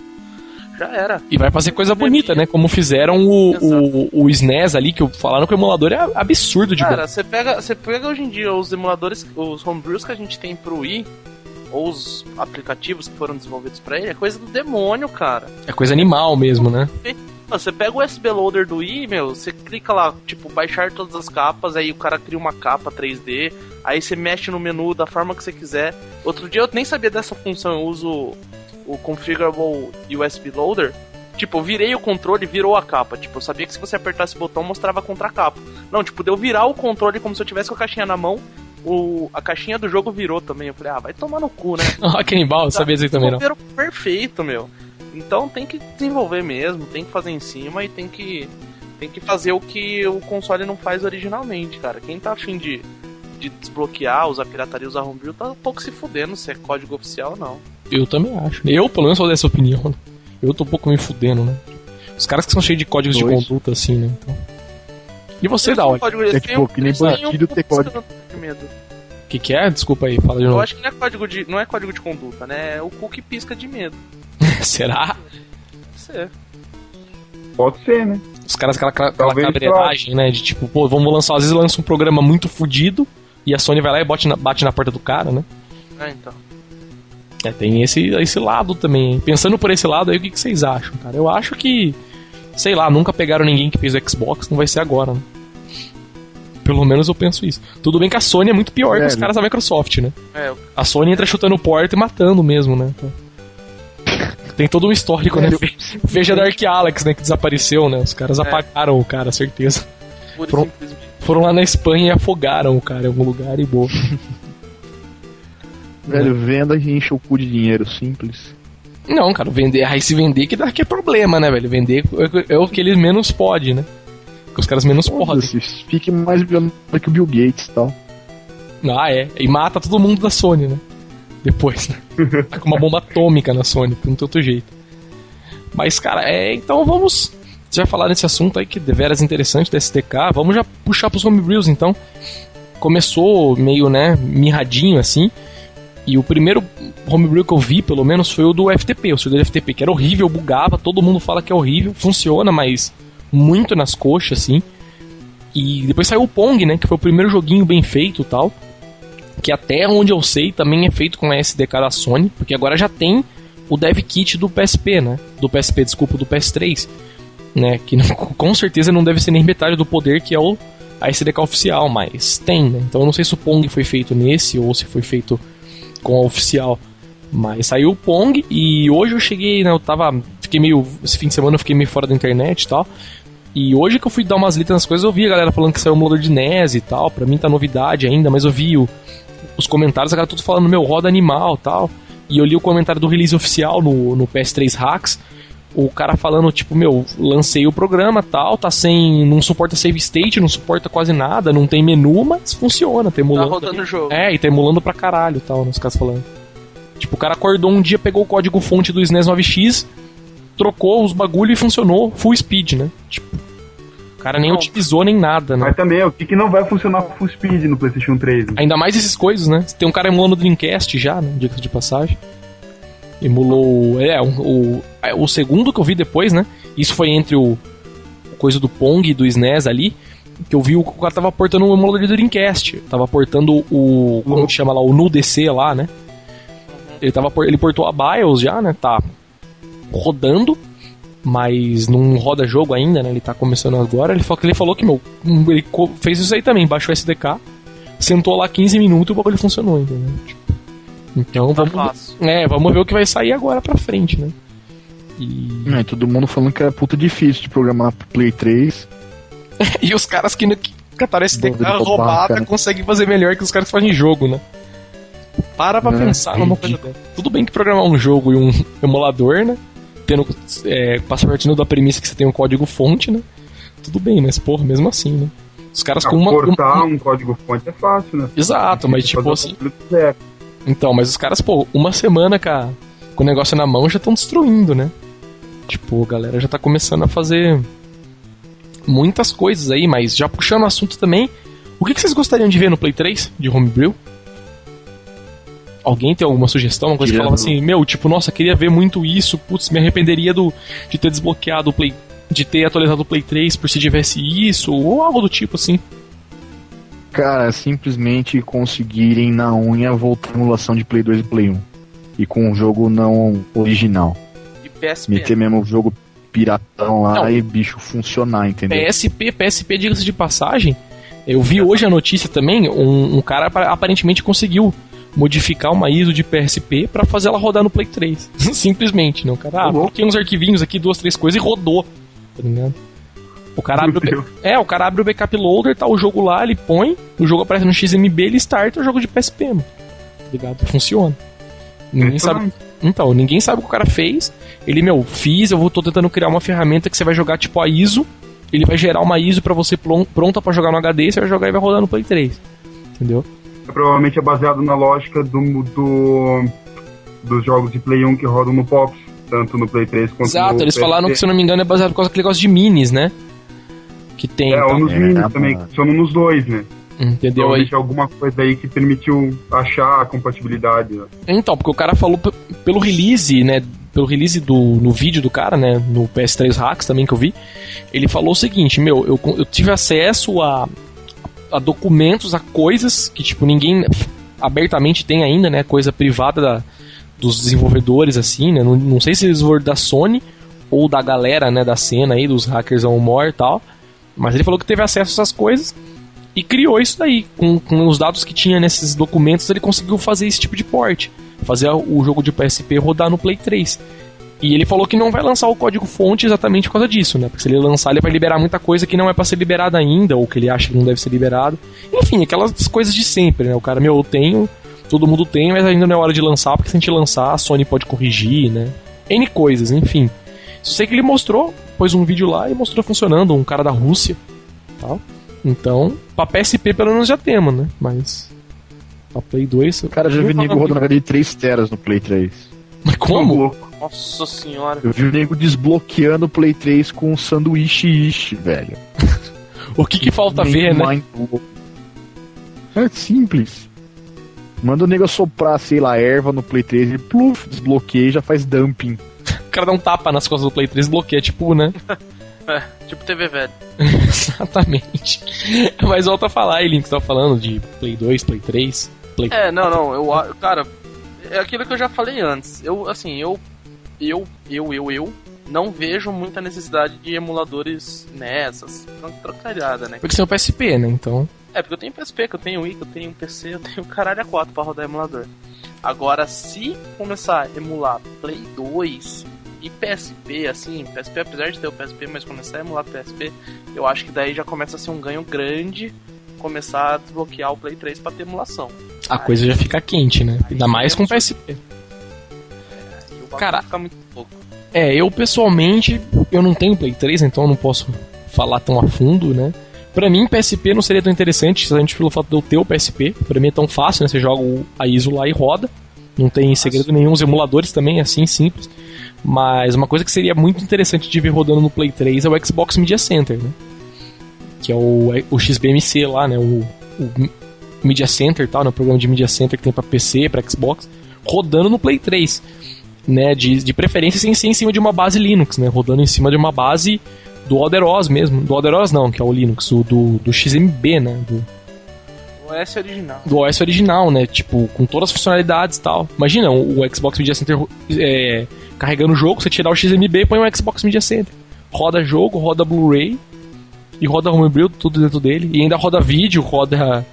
Já era. E vai fazer coisa bonita, né? Como fizeram o, o, o SNES ali, que falaram que o emulador é absurdo de. Cara, você pega, você pega hoje em dia os emuladores, os homebrews que a gente tem pro Wii, ou os aplicativos que foram desenvolvidos pra ele, é coisa do demônio, cara. É coisa animal mesmo, né? Você pega o USB Loader do Wii, meu, você clica lá, tipo, baixar todas as capas, aí o cara cria uma capa 3D, aí você mexe no menu da forma que você quiser. Outro dia eu nem sabia dessa função, eu uso o Configurable USB Loader. Tipo, eu virei o controle e virou a capa. Tipo, eu sabia que se você apertasse o botão mostrava contra a capa. Não, tipo, deu virar o controle como se eu tivesse com a caixinha na mão. O, a caixinha do jogo virou também. Eu falei, ah, vai tomar no cu, né? [laughs] Ah, que animal, eu sabia disso aí também não. Perfeito, meu. Então tem que desenvolver mesmo, tem que fazer em cima e tem que tem que fazer o que o console não faz originalmente, cara. Quem tá afim de, de desbloquear, usar pirataria, usar homebrew, tá um pouco se fudendo se é código oficial ou não. Eu também acho. Eu, pelo menos, sou dessa opinião. né? Eu tô um pouco me fudendo, né? Os caras que são cheios de códigos de Dois. conduta, assim, né? Então. E você, Eles da onde? código- É tipo, que nem bandido ter código. de medo. O que, que é? Desculpa aí, fala de Eu novo. acho que não é código de. não é código de conduta, né? É o cu que pisca de medo. [laughs] Será? Isso é. Pode ser, né? Os caras, aquela, aquela Talvez cabreiragem, né? De tipo, pô, vamos lançar, às vezes lança um programa muito fudido e a Sony vai lá e bate na, bate na porta do cara, né? É, então. É, tem esse, esse lado também. Pensando por esse lado aí, o que, que vocês acham, cara? Eu acho que, sei lá, nunca pegaram ninguém que fez o Xbox, não vai ser agora, né? Pelo menos eu penso isso. Tudo bem que a Sony é muito pior que os Velho. caras da Microsoft, né? É, eu- A Sony entra chutando porta e matando mesmo, né? Então, Tem todo um histórico, né? Velho, Veja Dark Alex, né? Que desapareceu, né? Os caras apagaram o cara, certeza. simplesmente. Foram lá na Espanha e afogaram o cara em algum lugar e boa. [laughs] Velho, venda e enche o cu de dinheiro, simples. Não, cara, vender, aí se vender que dá que é problema, né, velho? Vender é- é o que eles menos podem, né? Que os caras menos podem. Fique mais violento que o Bill Gates e tal. Ah, é. E mata todo mundo da Sony, né? Depois, né? [laughs] Tá com uma bomba atômica na Sony, não tem outro jeito. Mas, cara, é. Então vamos. Você vai falar nesse assunto aí que é deveras interessante da STK. Vamos já puxar pros homebrews, então. Começou meio, né, mirradinho assim. E o primeiro homebrew que eu vi, pelo menos, foi o do FTP, o servidor FTP, que era horrível, bugava, todo mundo fala que é horrível, funciona, mas muito nas coxas, assim. E depois saiu o Pong, né, que foi o primeiro joguinho bem feito e tal. Que até onde eu sei também é feito com a SDK da Sony, porque agora já tem o dev kit do PSP, né? Do PSP, desculpa, do PS3, né? Que não- [laughs] com certeza não deve ser nem metade do poder que é o a SDK oficial, mas tem, né? Então eu não sei se o Pong foi feito nesse ou se foi feito com a oficial. Mas saiu o Pong e hoje eu cheguei, né? Eu tava. Fiquei meio. Esse fim de semana eu fiquei meio fora da internet e tal. E hoje que eu fui dar umas litas nas coisas, eu vi a galera falando que saiu o emulador de NES e tal. Pra mim tá novidade ainda, mas eu vi o- os comentários, a galera tudo falando, meu, roda animal tal. E eu li o comentário do release oficial no, no PS3 Hacks. O cara falando, tipo, meu, lancei o programa tal, tá sem. não suporta save state, não suporta quase nada, não tem menu, mas funciona, tá Tá emulando. rodando o jogo. É, e tá emulando pra caralho tal, nos caras falando. Tipo, o cara acordou um dia, pegou o código fonte do SNES 9X, trocou os bagulho e funcionou full speed, né? Tipo, cara nem Não. utilizou nem nada, né? Mas também, o que, que não vai funcionar full speed no PlayStation 3? né? Ainda mais essas coisas, né? Tem um cara emulando o Dreamcast já, né? Dica de passagem. Emulou. É, o, o, o segundo que eu vi depois, né? Isso foi entre o. coisa do Pong e do SNES ali. Que eu vi o, cara tava portando o emulador do Dreamcast. Tava portando o. Como que chama lá? O NuDC lá, né? Ele, tava, ele portou a BIOS já, né? Tá rodando, mas não roda jogo ainda, né? Ele tá começando agora. Ele falou que, ele falou que meu, ele fez isso aí também, baixou o SDK, sentou lá 15 minutos e o bagulho funcionou, entendeu? Tipo, então Tá vamos, fácil. é, vamos ver o que vai sair agora pra frente, né? E, É, todo mundo falando que era puta difícil de programar pro Play 3. [laughs] e os caras que, que cataram SDK roubar, roubada cara. conseguem fazer melhor que os cares que fazem jogo, né? Para pra É, pensar numa coisa dessa. Tudo bem que programar um jogo e um emulador, né? Tendo, é, passa partindo da premissa que você tem um código fonte, né? Tudo bem, mas porra, mesmo assim, né? Os caras Ah, com uma. Cortar uma- um código fonte é fácil, né? Exato, mas tipo assim. Então, mas os caras, pô, uma semana com, a- com o negócio na mão já estão destruindo, né? Tipo, a galera já tá começando a fazer muitas coisas aí, mas já puxando o assunto também, o que, que vocês gostariam de ver no Play 3 de Homebrew? Alguém tem alguma sugestão? Uma coisa que falava assim, meu, tipo, nossa, queria ver muito isso, putz, me arrependeria do, de ter desbloqueado o Play. de ter atualizado o Play 3 por se tivesse isso, ou algo do tipo assim. Cara, simplesmente conseguirem na unha voltar a emulação de Play 2 e Play 1. E com um jogo não original. E PSP. Meter mesmo o jogo piratão lá Não. e bicho funcionar, entendeu? PSP, PSP, diga-se de passagem, eu vi hoje a notícia também, um, um cara apa- aparentemente conseguiu modificar uma ISO de PSP pra fazer ela rodar no Play 3. [laughs] Simplesmente, não, cara. Ah, coloquei uns arquivinhos aqui, duas, três coisas e rodou. Tá ligado? O cara abre o, ba- é, o cara abre o backup loader, tá o jogo lá, ele põe, o jogo aparece no XMB, ele starta o jogo de PSP, mano. Tá ligado? Funciona. Ninguém sabe, então, ninguém sabe o que o cara fez. Ele, meu, fiz, eu vou, tô tentando criar uma ferramenta que você vai jogar tipo a ISO. Ele vai gerar uma ISO pra você pronta pra jogar no HD, você vai jogar e vai rodar no Play 3. Entendeu? Provavelmente é baseado na lógica do, do- dos jogos de Play 1 que rodam no Pops, tanto no Play 3 quanto Exato, no eles falaram que, se eu não me engano, é baseado causa daquele negócio de minis, né? Que tem, É, ou então, nos É, minis tá também, que funcionam nos dois, né? entendeu aí? Provavelmente alguma coisa aí que permitiu achar a compatibilidade. né? Então, porque o cara falou pelo release, né? Pelo release do no vídeo do cara, né? No PS3 Hacks também que eu vi. Ele falou o seguinte: Meu, eu, eu tive acesso a, a documentos, a coisas que, tipo, ninguém abertamente tem ainda, né? Coisa privada da- dos desenvolvedores, assim, né? Não, não sei se eles foram da Sony ou da galera, né? Da cena aí, dos hackers on more e tal. Mas ele falou que teve acesso a essas coisas e criou isso daí. Com, com os dados que tinha nesses documentos, ele conseguiu fazer esse tipo de porte. Fazer o jogo de PSP rodar no Play 3. E ele falou que não vai lançar o código fonte exatamente por causa disso, né? Porque se ele lançar, ele vai liberar muita coisa que não é pra ser liberada ainda, ou que ele acha que não deve ser liberado. Enfim, aquelas coisas de sempre, né? O cara, meu, eu tenho, todo mundo tem, mas ainda não é hora de lançar, porque se a gente lançar, a Sony pode corrigir, né? N coisas, enfim. Só sei que ele mostrou, pôs um vídeo lá e mostrou funcionando, um cara da Rússia, tal. Então, pra PSP pelo menos já temos, né? Mas pra Play 2, eu- Cara, já vi nego rodando HD de 3 teras no Play 3. Mas como? Nossa senhora. Eu vi o nego desbloqueando o Play 3 com um sanduíche ishi, velho. O que que falta ver, né? Blow. É simples. Manda o nego assoprar, sei lá, erva no Play 3 e pluf, desbloqueia e já faz dumping. O cara dá um tapa nas costas do Play 3 bloqueia, tipo, né? [laughs] É, tipo TV velho. [laughs] Exatamente. Mas volta a falar aí, Link, que você tava falando de Play 2, Play 3, Play É, não, não, eu, cara, é aquilo que eu já falei antes. Eu, assim, eu, eu, eu, eu, eu não vejo muita necessidade de emuladores nessas, trocalhada, né? Porque você é o PSP, né? Então. É, porque eu tenho PSP, que eu tenho Wii, que eu tenho PC, eu tenho caralho a 4 pra rodar emulador. Agora, se começar a emular Play 2 e PSP, assim, PSP, apesar de ter o PSP, mas começar a emular PSP, eu acho que daí já começa a ser um ganho grande começar a desbloquear o Play 3 pra ter emulação. A coisa já fica quente, né? Ainda mais com PSP. E o bagulho Cara, fica muito louco. É, eu pessoalmente, eu não tenho Play 3, então eu não posso falar tão a fundo, né? Pra mim, PSP não seria tão interessante, se a gente pelo fato de eu ter o PSP. Pra mim é tão fácil, né? Você joga a ISO lá e roda. Não tem segredo nenhum. Os emuladores também, assim, simples. Mas uma coisa que seria muito interessante de ver rodando no Play 3 é o Xbox Media Center, né? Que é o, o XBMC lá, né? O, o Media Center tal, né? O programa de Media Center que tem pra PC, pra Xbox, rodando no Play 3. Né? De, de preferência sem ser em cima de uma base Linux, né? Rodando em cima de uma base do OS mesmo. Do OS não, que é o Linux, o do, do XMB, né? Do, OS original. do OS original, né? Tipo, com todas as funcionalidades e tal. Imagina o, o Xbox Media Center é, carregando o jogo, você tirar o XMB e põe o Xbox Media Center. Roda jogo, roda Blu-ray e roda Homebrew, tudo dentro dele. E ainda roda vídeo, roda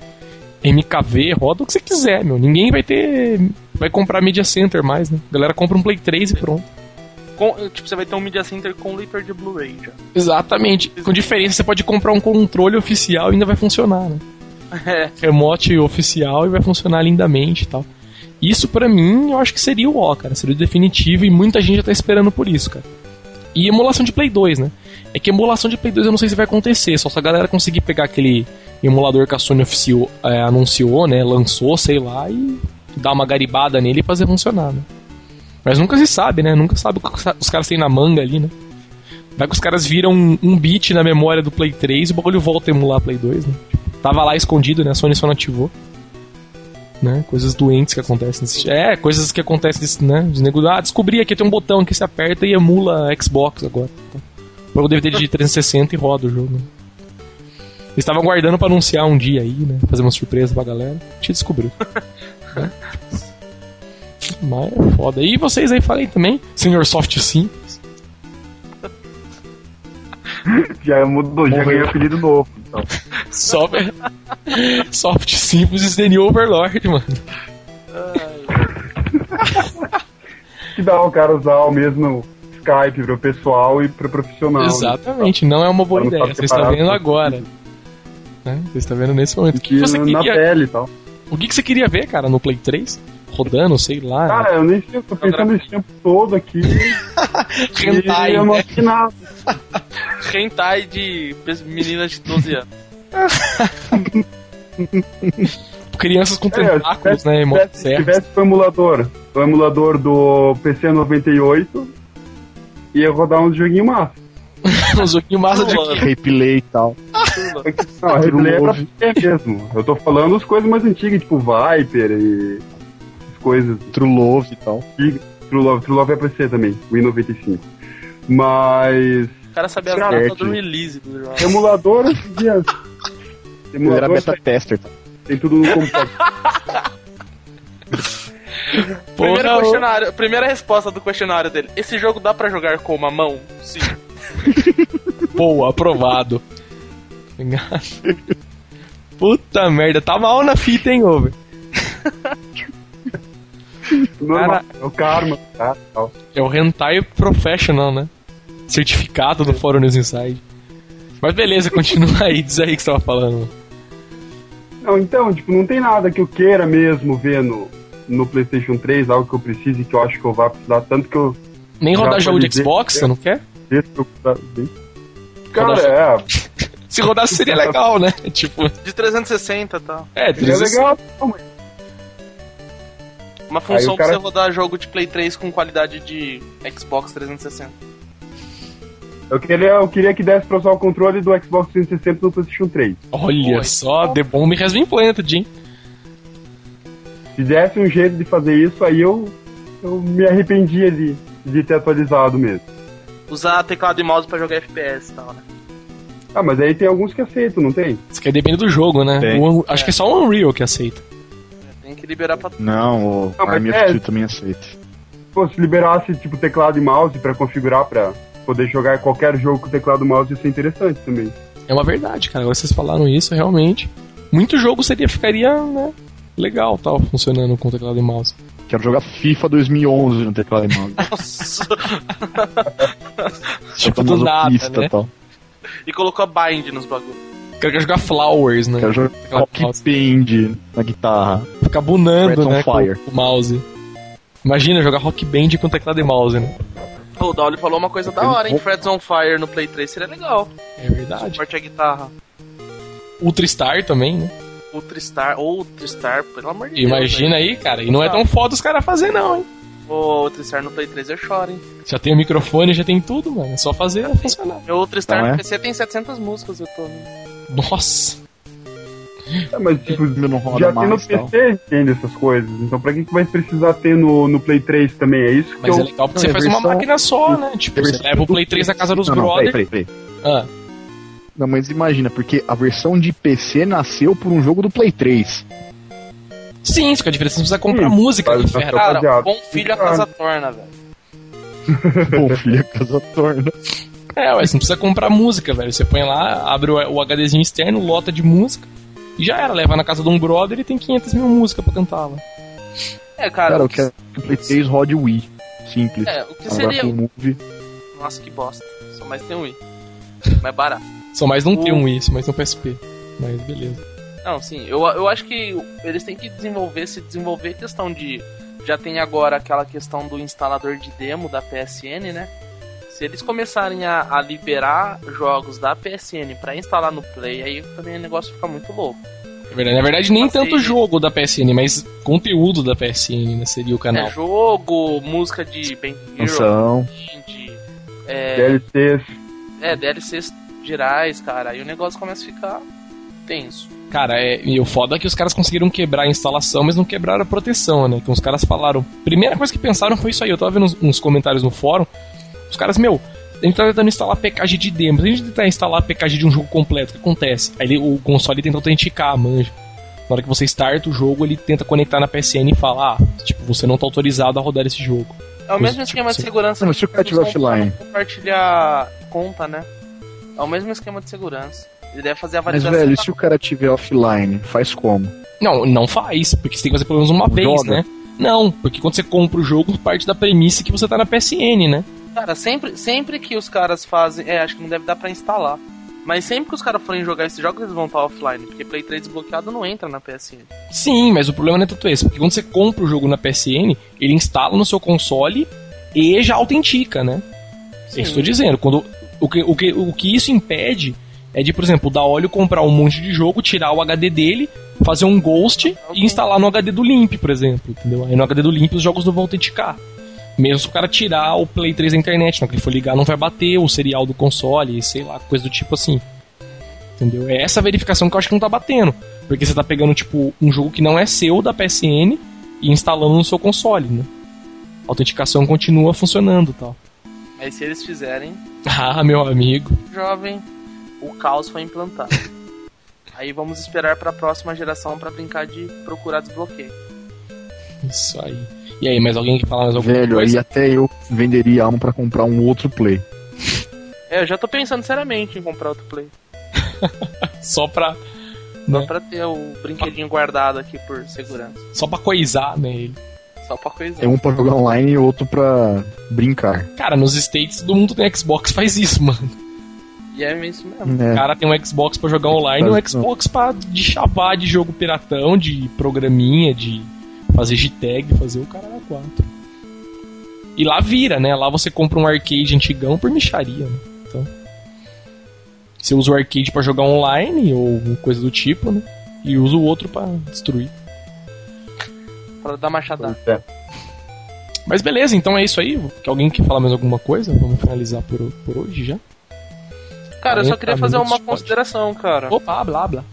MKV, roda o que você quiser, meu. Ninguém vai ter. Vai comprar Media Center mais, né? A galera compra um Play 3 e pronto. Com- tipo, você vai ter um Media Center com leitor de Blu-ray já. Exatamente. Com diferença, você pode comprar um controle oficial e ainda vai funcionar, né? [laughs] É. remote oficial e vai funcionar lindamente e tal. Isso pra mim, eu acho que seria o ó, cara. Seria o definitivo e muita gente já tá esperando por isso, cara. E emulação de Play 2, né? É que emulação de Play 2 eu não sei se vai acontecer, só se a galera conseguir pegar aquele emulador que a Sony oficiou, é, anunciou, né? Lançou, sei lá, e dar uma garibada nele e fazer funcionar, né? Mas nunca se sabe, né? Nunca sabe o que os caras têm na manga ali, né? Vai que os caras viram um, um bit na memória do Play 3 e o bagulho volta a emular Play 2, né? Tava lá escondido, né? A Sony só não ativou. Né? Coisas doentes que acontecem nesse... É, coisas que acontecem né? Nego, ah, descobri aqui, tem um botão que se aperta e emula Xbox agora. Tá? Pega o DVD de 360 e roda o jogo. Né? Eles estavam guardando pra anunciar um dia aí, né? Fazer uma surpresa pra galera. Gente descobriu. [laughs] Né? Mas é foda. E vocês aí, falei também, Sr. Soft Sim. [laughs] Já mudou, já ganhei apelido novo. Então. [laughs] Soft, Soft Simples is the new Overlord, mano. [laughs] Que dá o cara usar o mesmo Skype pro pessoal e pro profissional. né? Exatamente, não é uma boa ideia. Você está vendo agora. Né? Você está vendo nesse momento. Que Que você na queria, pele e tal. O que que você queria ver, cara, no Play 3? Rodando, sei lá. Cara, eu nem sei, eu tô pensando esse tempo todo aqui. [laughs] Hentai, e eu não né? nada. [laughs] Hentai de meninas de 12 anos. [laughs] Crianças com É, tentáculos, se né? tivesse, Irmão se certo. tivesse o emulador, o emulador do PC 98, ia rodar uns joguinhos massa. Um joguinho massa de. Replay e tal. Não, a replay é pra PC mesmo. Eu tô falando as coisas mais antigas, tipo Viper e as coisas True Love e tal. True Love. True Love é PC também, Win 95. Mas O cara sabia datas certo. do release do jogo. emulador hoje em dia. Ele era Emulador beta tester. Tem tudo no computador. [laughs] Primeiro questionário, primeira resposta do questionário dele. Esse jogo dá pra jogar com uma mão? Sim. [laughs] Boa, aprovado. Puta merda, tá mal na fita, hein, over. [laughs] Normal, Cara- é o karma, tá? É o Hentai Professional, né? Certificado do Fórum News Inside. Mas beleza, continua aí, diz aí que você tava falando. Não, então, tipo, não tem nada que eu queira mesmo ver no, no PlayStation 3, algo que eu precise, que eu acho que eu vá precisar, tanto que eu Nem rodar jogo de Xbox, você não quer? Cara, é, Se rodasse seria legal, né? [laughs] Tipo, De 360 e tal. é, é 360. legal. Uma função cara- pra você rodar jogo de Play 3 com qualidade de Xbox 360. Eu queria, eu queria que desse pra usar o controle do Xbox 360 no PlayStation 3. Olha Oi. só, The Bomb has been planted, hein? Se desse um jeito de fazer isso, aí eu, eu me arrependia de, de ter atualizado mesmo. Usar teclado e mouse pra jogar FPS e tal, né? Ah, mas aí tem alguns que aceitam, não tem? Isso que depende do jogo, né? O acho que é só o Unreal que aceita. Tem que liberar pra. Não, o Não, Army é- of Two também aceita. Pô, se liberasse tipo teclado e mouse pra configurar pra poder jogar qualquer jogo com teclado e mouse, isso é interessante também. É uma verdade, cara. Agora vocês falaram isso, realmente. Muito jogo seria, ficaria, né? Legal, tal, funcionando com teclado e mouse. Quero jogar FIFA 2011 no teclado e mouse. [laughs] Nossa! [laughs] Tipo, do nada, né? e tal. E colocou bind nos bagulhos. Quero jogar Flowers, né? Quero jogar Rock. Band na guitarra. Ficar bunando, né? Com Fire. o mouse. Imagina jogar Rock Band com teclado e mouse, né? Pô, o Dolly falou uma coisa da hora, hein? Freds on Fire no Play 3 seria legal. É verdade. Suporte a guitarra. Ultra Star também, né? Ultristar, ou Ultristar, pelo amor de Deus. Imagina aí, cara. E não é tão foda os caras fazer, não, hein? O Ultristar no Play 3 eu choro, hein? Já tem o microfone, já tem tudo, mano. É só fazer funcionar. Meu Ultristar Não é? no PC tem 700 músicas, eu tô. Nossa. É, mas tipo, Não roda já tem no mais, tal. PC tem essas coisas. Então pra que, que vai precisar ter no, no Play 3 também? É isso que Mas é eu. legal porque Não, você é faz uma versão- máquina só, né? Tipo, você leva o Play 3 na casa dos Não, não, brother. peraí, peraí, peraí. Ah, Não, mas imagina, porque a versão de PC nasceu por um jogo do Play 3. Sim, só que a diferença é que você precisa comprar Sim, música, tá ferra. Cara, bom filho a casa torna, velho. [laughs] Bom, filha, casa torna. É, ué, você não precisa comprar música, velho. Você põe lá, abre o, HDzinho externo, lota de música, e já era. Leva na casa de um brother e tem 500 mil músicas pra cantar lá. É, cara. Cara, o eu que, quero que o Play 3 rode o Wii. Simples. é, o que Agora seria. com o Move. Nossa, que bosta. Só mais tem um i. Mais barato. Só mais não tem O- um isso, mas tem um PSP. Mas beleza. Não, sim, eu, eu acho que eles têm que desenvolver, se desenvolver a questão de. Já tem agora aquela questão do instalador de demo da PSN, né? Se eles começarem a, a liberar jogos da PSN pra instalar no Play, aí também o negócio fica muito louco. É verdade. Na verdade, nem Passei. tanto jogo da PSN, mas conteúdo da PSN, né? Seria o canal. É jogo, música de Bank Hero, Canção. indie, é, DLCs. é, DLCs gerais, cara. Aí o negócio começa a ficar tenso. Cara, é, e o foda é que os caras conseguiram quebrar a instalação, mas não quebraram a proteção, né? Então os caras falaram. Primeira coisa que pensaram foi isso aí. Eu tava vendo uns, uns comentários no fórum. Os caras, meu, a gente tá tentando instalar PKG de demo. Se a gente tentar instalar PKG de um jogo completo, o que acontece? Aí ele- o console tenta autenticar, manja. Na hora que você starta o jogo, ele tenta conectar na PSN e falar, ah, tipo, você não tá autorizado a rodar esse jogo. É o mesmo Tipo, esquema de sim. segurança Não, que se o cara eles usam tiver offline. compartilhar conta, né? É o mesmo esquema de segurança. Ele deve fazer a Mas, validação. velho, e da- se o cara tiver offline, faz como? Não, não faz, porque você tem que fazer pelo menos uma vez, Joga. né? Não, porque quando você compra o jogo, parte da premissa é que você tá na PSN, né? Cara, sempre, sempre que os caras fazem. É, acho que não deve dar pra instalar. Mas sempre que os caras forem jogar esses jogos, eles vão estar offline. Porque Play 3 desbloqueado não entra na PSN. Sim, mas o problema não é tanto esse, porque quando você compra o jogo na PSN, ele instala no seu console e já autentica, né? É isso que eu tô dizendo. Quando, o, que, o, que, o que isso impede é de, por exemplo, o da óleo comprar um monte de jogo, tirar o HD dele, fazer um ghost e instalar no HD do Limp, por exemplo. Entendeu? Aí no HD do Limp os jogos não vão autenticar. Mesmo se o cara tirar o Play 3 da internet, na hora que ele for ligar, não vai bater o serial do console, sei lá, coisa do tipo assim. Entendeu? É essa verificação que eu acho que não tá batendo. Porque você tá pegando, tipo, um jogo que não é seu da PSN e instalando no seu console, né? A autenticação continua funcionando e tal. Aí se eles fizerem, [laughs] Ah, meu amigo. jovem, o caos foi implantado. Aí vamos esperar pra próxima geração pra brincar de procurar desbloqueio. Isso aí. E aí, mais alguém que fala mais alguma Velho, coisa? aí até eu venderia alma pra comprar um outro Play. É, eu já tô pensando seriamente em comprar outro Play. [laughs] Só pra. Só Né? pra ter o brinquedinho guardado aqui por segurança. Só pra coisar, né? ele. Só pra coisa. É um pra jogar online e outro pra brincar. Cara, nos States todo mundo tem Xbox faz isso, mano. E é isso mesmo. É. O cara tem um Xbox pra jogar online e um Xbox pra de chavar de jogo piratão, de programinha, de fazer G-Tag, fazer o cara 4. E lá vira, né? Lá você compra um arcade antigão por micharia, né? Então. Você usa o arcade pra jogar online ou coisa do tipo, né? E usa o outro pra destruir. Pra dar machadada. É. Mas beleza, então é isso aí. Que alguém quer falar mais alguma coisa? Vamos finalizar por, por hoje já. Cara, eu só 40 queria fazer uma consideração, cara. Opa, blá blá.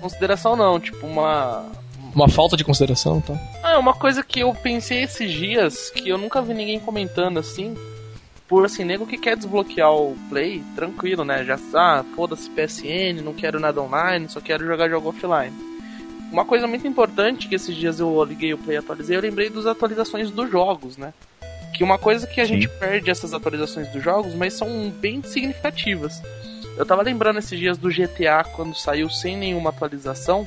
Consideração não, tipo, uma. Uma falta de consideração, tá? Ah, uma coisa que eu pensei esses dias, que eu nunca vi ninguém comentando assim. Por assim, nego que quer desbloquear o Play, tranquilo, né? Já, ah, foda-se PSN, não quero nada online, só quero jogar jogo offline. Uma coisa muito importante que esses dias eu liguei o Play e atualizei, eu lembrei das atualizações dos jogos, né? Que uma coisa que a Sim. gente perde essas atualizações dos jogos, mas são bem significativas. Eu tava lembrando esses dias do GTA quando saiu sem nenhuma atualização.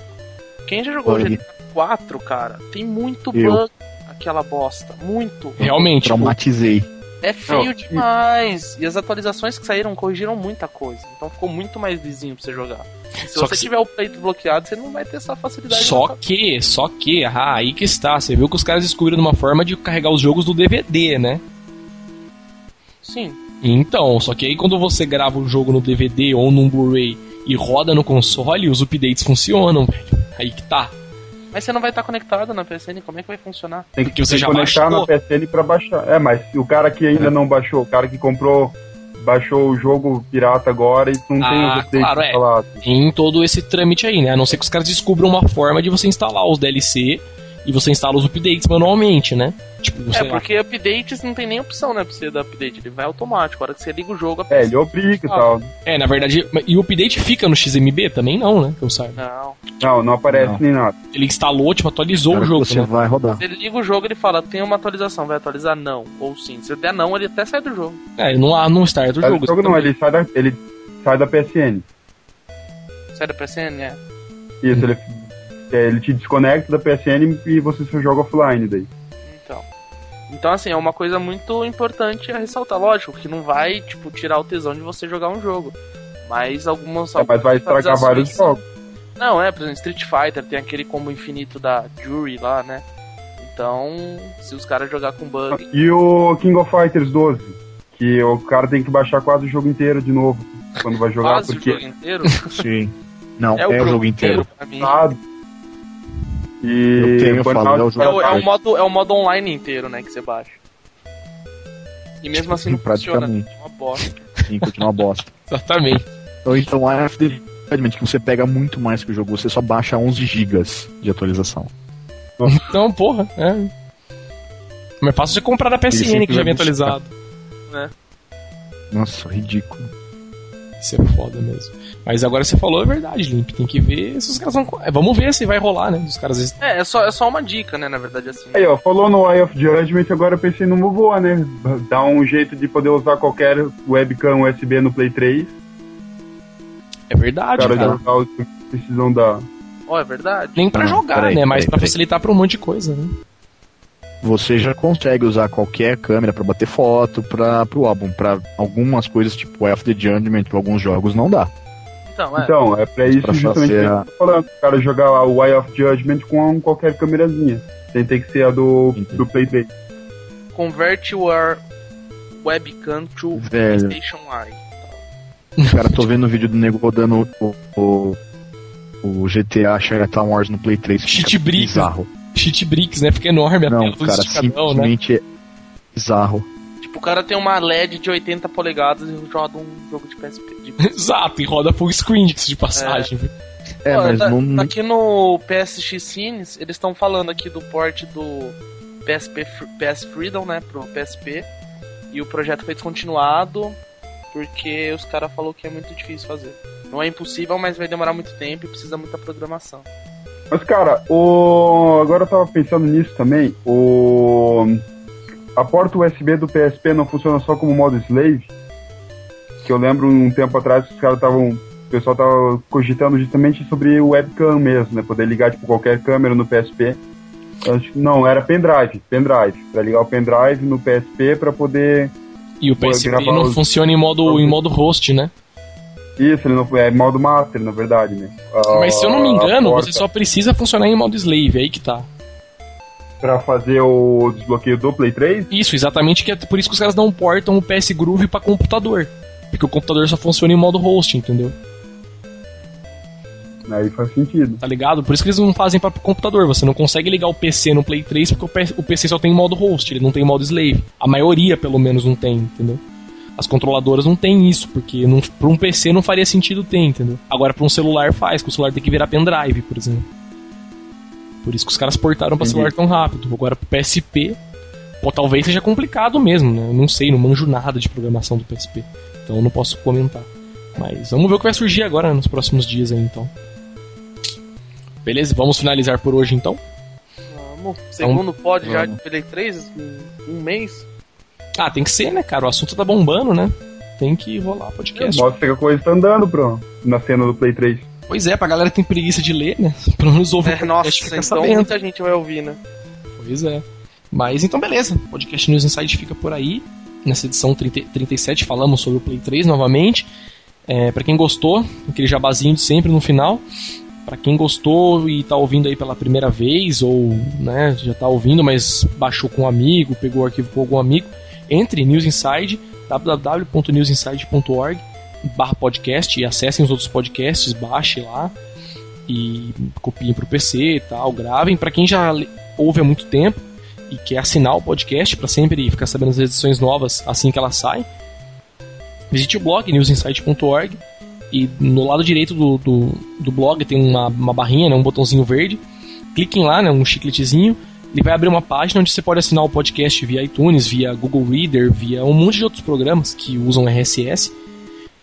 Quem já jogou Bug. GTA 4, cara, tem muito Eu. bug aquela bosta. Muito. Realmente. Traumatizei. É feio Não, demais. E as atualizações que saíram corrigiram muita coisa. Então ficou muito mais lisinho pra você jogar. Se Só você que- tiver o play desbloqueado, você não vai ter essa facilidade. Só que, só que, ah, aí que está. Você viu que os caras descobriram uma forma de carregar os jogos do DVD, né? Sim. Então, só que aí quando você grava um jogo no DVD ou num Blu-ray e roda no console, os updates funcionam, velho. Aí que tá. Mas você não vai estar conectado na PSN, como é que vai funcionar? Tem Porque você já conectar baixou. na PSN pra baixar. É, mas o cara que ainda não baixou, o cara que comprou, baixou o jogo pirata agora e não tem Ah, os updates claro, é. Tem todo esse trâmite aí, né? A não ser que os caras descubram uma forma de você instalar os DLC e você instala os updates manualmente, né? Tipo, você É, porque updates não tem nem opção, né, pra você dar update, ele vai automático. A hora que você liga o jogo, a É, ele obriga e Ah. tal. É, na verdade, e o update fica no XMB também não, né? Que eu saiba. Não. Não, não aparece Não. nem nada. Ele instalou, tipo, atualizou o jogo, você né? vai rodar. Ele liga o jogo ele fala, tem uma atualização, vai atualizar não, ou sim. Se der não, ele até sai do jogo. É, ele não, não starta o Sai do jogo. jogo não, ele sai da, ele sai da PSN. Sai da PSN, é. Isso, ele, é, ele te desconecta da PSN e você só joga offline daí. Então. Então, assim, é uma coisa muito importante a ressaltar. Lógico que não vai, tipo, tirar o tesão de você jogar um jogo. Mas algumas. É, mas vai estragar vários jogos. Não, é, por exemplo, Street Fighter tem aquele combo infinito da Jury lá, né? Então, se os caras jogar com bug. E o King of Fighters 12, que o cara tem que baixar quase o jogo inteiro de novo quando vai jogar, Quase o porque jogo inteiro. Sim. Não, é o, jogo inteiro. pra mim. E Eu tenho, eu falo, Burnout é o É jogo o, é o modo, é o modo online inteiro, né, que você baixa. E mesmo assim não funciona. Praticamente. É uma bosta. Sim, continua uma bosta. [laughs] Exatamente. Ou então a FD, que você pega muito mais que o jogo, você só baixa 11 GB de atualização. Então, porra, é. Mas é fácil você comprar da PSN, que já vem buscar. atualizado. Nossa, ridículo. Isso é foda mesmo. Mas agora você falou a verdade, Limp. Tem que ver se os caras vão. é, Vamos ver se vai rolar, né? Os caras. É, é só, é só uma dica, né, na verdade, assim. Aí, ó, falou no Eye of Judgment, agora eu pensei numa boa, né? Dá um jeito de poder usar qualquer webcam USB no Play 3. É verdade, Cara, cara. jogar que precisam da. Ó, é verdade. Nem pra Não, jogar, peraí, né? Mas peraí, pra peraí. facilitar pra um monte de coisa, né? Você já consegue usar qualquer câmera pra bater foto para pro álbum. Pra algumas coisas, tipo Eye of the Judgment, pra alguns jogos, não dá. Então, é. Então, é pra isso Pra justamente que a- tô falando. O cara jogar lá o Eye of Judgment com qualquer câmerazinha. Ter que ser a do, Entendi. do Play 3. Convert your webcam to Velho. PlayStation Eye. Cara, tô vendo o vídeo do nego rodando o, o, o GTA Chinatown Wars no Play 3. fica Cheat brick. Bizarro. Cheat bricks, né? Fica enorme a Não, tela, cara, esticadão, né? simplesmente é bizarro. Tipo, o cara tem uma LED de 80 polegadas e joga um jogo de PSP. De... [laughs] Exato, e roda full screen de passagem. É, Ó, mas tá- não. não- Aqui no PSX Scenes, eles estão falando aqui do port do PSP, PS Freedom, né, pro PSP. E o projeto foi descontinuado porque os caras falaram que é muito difícil fazer. Não é impossível, mas vai demorar muito tempo e precisa muita programação. Mas, cara, o... agora eu tava pensando nisso também. O... A porta USB do PSP não funciona só como modo slave? Que eu lembro um tempo atrás que os caras estavam. O pessoal tava cogitando justamente sobre o webcam mesmo, né? Poder ligar tipo, qualquer câmera no PSP. Acho que- Não, era pendrive, pendrive. Pra ligar o pendrive no PSP pra poder. E o PSP não os- funciona em modo, em modo host, né? Isso, ele não é modo master, na verdade, né? A- Mas se eu não me engano, você só precisa funcionar em modo slave, aí que tá. Pra fazer o desbloqueio do Play 3? Isso, exatamente, que é por isso que os caras não portam o PS Groove pra computador. Porque o computador só funciona em modo host, entendeu? Aí faz sentido. Tá ligado? Por isso que eles não fazem pra computador. Você não consegue ligar o PC no Play 3 porque o PC só tem modo host, ele não tem modo slave. A maioria, pelo menos, não tem, entendeu? As controladoras não tem isso, porque não, pra um PC não faria sentido ter, entendeu? Agora pra um celular faz, que o celular tem que virar pendrive, por exemplo. Por isso que os caras portaram pra Entendi. celular tão rápido. Agora pro PSP, pô, talvez seja complicado mesmo, né? Eu não sei, não manjo nada de programação do PSP. Então eu não posso comentar. Mas vamos ver o que vai surgir agora nos próximos dias aí, então. Beleza? Vamos finalizar por hoje então? Vamos. Segundo pod já de. Play 3, um, um mês. Ah, tem que ser, né, cara? O assunto tá bombando, né? Tem que rolar podcast. Mostra que a coisa tá andando pro, na cena do Play 3. Pois é, pra galera que tem preguiça de ler, né? [laughs] Pelo menos ouve o É, podcast nossa, então sabendo. muita gente vai ouvir, né? Pois é. Mas então, beleza. O podcast News Inside fica por aí. Nessa edição 30, 37 falamos sobre o Play 3 novamente. É, para quem gostou, aquele jabazinho de sempre no final. Pra quem gostou e tá ouvindo aí pela primeira vez, ou né, já tá ouvindo, mas baixou com um amigo, pegou o arquivo com algum amigo, entre News Inside, www.newsinside.org barra podcast e acessem os outros podcasts, baixe lá. e copiem pro PC e tal, gravem. Para quem já ouve há muito tempo e quer assinar o podcast para sempre ficar sabendo das edições novas assim que elas saem, visite o blog newsinsight.org e no lado direito do, do, do blog tem uma, uma barrinha, né, um botãozinho verde. Cliquem lá, né, um chicletezinho. Ele vai abrir uma página onde você pode assinar o podcast via iTunes, via Google Reader, via um monte de outros programas que usam RSS.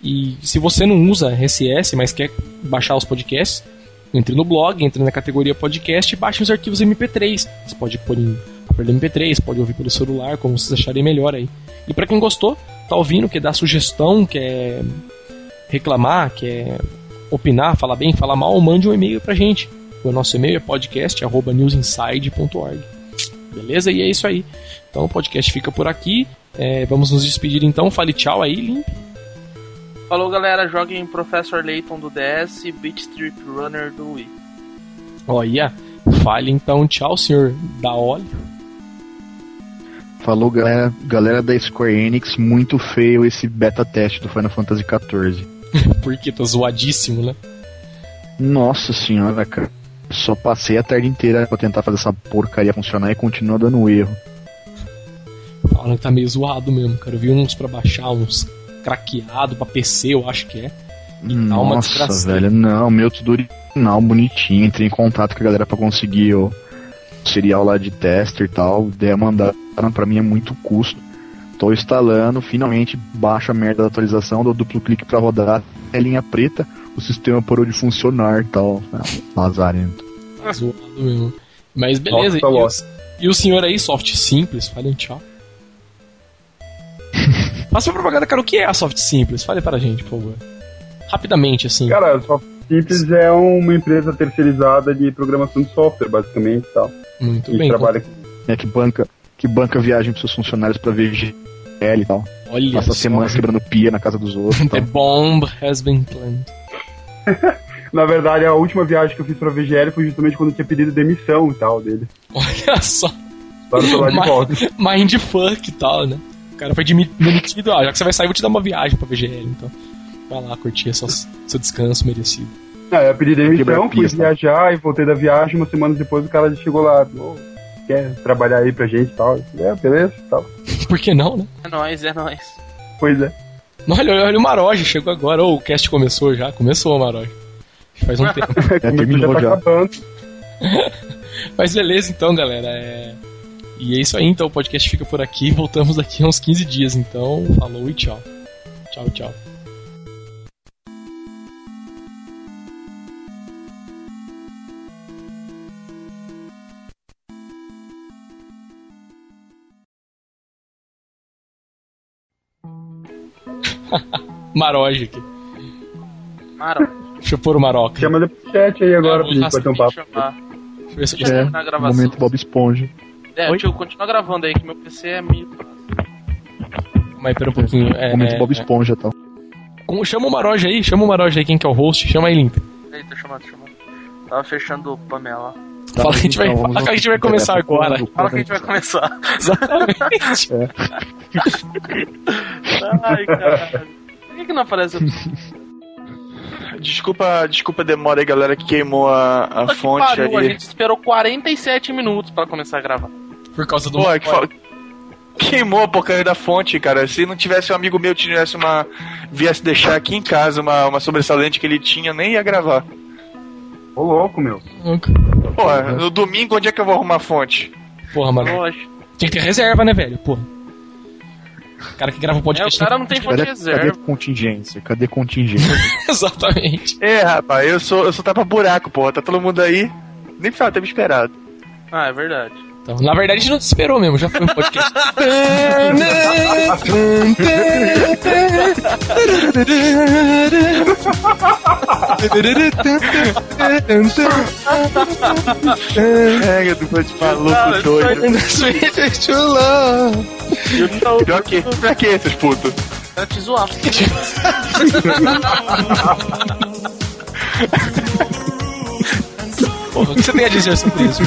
E se você não usa RSS, mas quer baixar os podcasts, entre no blog, entre na categoria podcast e baixe os arquivos MP3. Você pode pôr em papel MP3, pode ouvir pelo celular, como vocês acharem melhor aí. E para quem gostou, tá ouvindo, quer dar sugestão, quer reclamar, quer opinar, falar bem, falar mal, mande um e-mail pra gente. O nosso e-mail é podcast.newsinside.org. Beleza? E é isso aí. Então o podcast fica por aqui. É, vamos nos despedir então. Fale tchau aí, Limp. Falou galera, joguem Professor Layton do DS e Beat Strip Runner do Wii. Olha, fale então tchau, senhor da óleo. Falou galera, galera da Square Enix, muito feio esse beta teste do Final Fantasy XIV. Porque tá zoadíssimo, né? Nossa senhora, cara. Só passei a tarde inteira pra tentar fazer essa porcaria funcionar e continua dando erro. Falam que tá meio zoado mesmo, cara. Eu vi uns pra baixar, uns craqueado pra PC, eu acho que é. E Nossa, velho, não, meu tudo original, bonitinho. Entrei em contato com a galera pra conseguir o serial lá de tester e tal. Ideia mandar pra mim é muito custo. Tô instalando, finalmente baixo a merda da atualização, dou duplo clique pra rodar, é linha preta, o sistema parou de funcionar e tal. Lazarento. Ah, zoado mesmo. Mas beleza, Nossa, e, o, e, o, senhor aí, soft simples, falem tchau. [laughs] Faça uma propaganda, cara, o que é a Soft Simples? Fale para a gente, por favor. Rapidamente, assim. Cara, a Soft Simples é uma empresa terceirizada de programação de software, basicamente, tal. Muito e bem. trabalha então. é, que banca que banca viagem para seus funcionários para VGL e tal. Olha Passa semanas quebrando pia na casa dos outros. [laughs] The bomb has been planted. [laughs] Na verdade, a última viagem que eu fiz pra VGL foi justamente quando eu tinha pedido demissão e tal dele. Olha só. Para lá de volta. Mindfuck e tal, né? cara foi demitido, ah, já que você vai sair, eu vou te dar uma viagem pra VGL, então. Vai lá curtir seu, seu descanso merecido. É, eu pedi demissão, fui viajar e voltei da viagem, uma semana depois o cara chegou lá, oh, quer trabalhar aí pra gente e tal. É, beleza tal. [laughs] Por que não, né? É nóis, é nóis. Pois é. Olha, olha o Maroge, chegou agora. Oh, o cast começou já, começou o Maroge. Faz um tempo. [laughs] é, terminou já. Tá. [laughs] Mas beleza então, galera. É... E é isso aí, então o podcast fica por aqui. Voltamos daqui a uns 15 dias. Então, falou e tchau. Tchau, tchau. [laughs] Maroge aqui. Maroge. Deixa eu pôr o Maroca. Chama ele pro chat aí agora pra gente bater um papo. Deixa eu ver se eu é, na gravação. Momento Bob Esponja. É, Oi? tio, continua gravando aí, que meu PC é meio. Mas pera um pouquinho. É, Momento Bob Esponja e tal. Como, chama o Maroja aí, chama o Maroja aí, quem que é o host, chama aí, Limp. Aí, tá chamando, tá chamando. Tava fechando o Pamela. Tá, fala que a gente vai, então, fala que a gente vai começar agora. Fala que a gente vai começar. [laughs] Exatamente. É. [laughs] Ai, cara. Por que, que não aparece Desculpa, desculpa a demora aí, galera, que queimou a, a fonte pariu, aí. A gente esperou 47 minutos pra começar a gravar. Por causa do. Pô, é que fa... Queimou a porcaria da fonte, cara. Se não tivesse um amigo meu tivesse uma. viesse deixar aqui em casa uma, uma sobressalente que ele tinha, nem ia gravar. Ô louco, meu. Porra, no domingo onde é que eu vou arrumar a fonte? Porra, mano. Tinha que ter reserva, né, velho? Porra. O cara que grava um podcast. É, o cara não tem fonte cadê, reserva. Cadê contingência? Cadê contingência? [laughs] Exatamente. É, rapaz, eu sou, eu sou tapa buraco, porra. Tá todo mundo aí. Nem precisava ter me esperado. Ah, é verdade. Então, na verdade, a gente não te esperou mesmo, já foi um podcast. é, eu tô de maluco doido. Pior que, pra que esses putos? Pra te zoar. Porra, o que você tem a dizer sobre isso?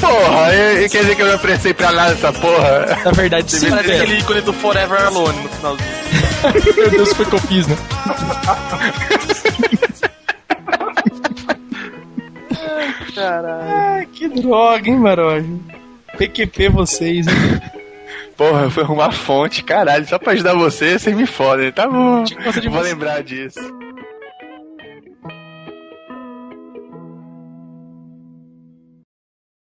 Porra, eu, quer dizer que eu me apressei pra lá nessa porra. Na verdade, sim. Parece aquele ícone do Forever Alone no finalzinho. [laughs] [laughs] Meu Deus, foi que eu fiz, né? Caralho. Ah, que droga, hein, Maroja? PQP vocês, hein? Porra, eu fui arrumar fonte, caralho, só pra ajudar você, você me fode. Tá bom. Vou você. lembrar disso.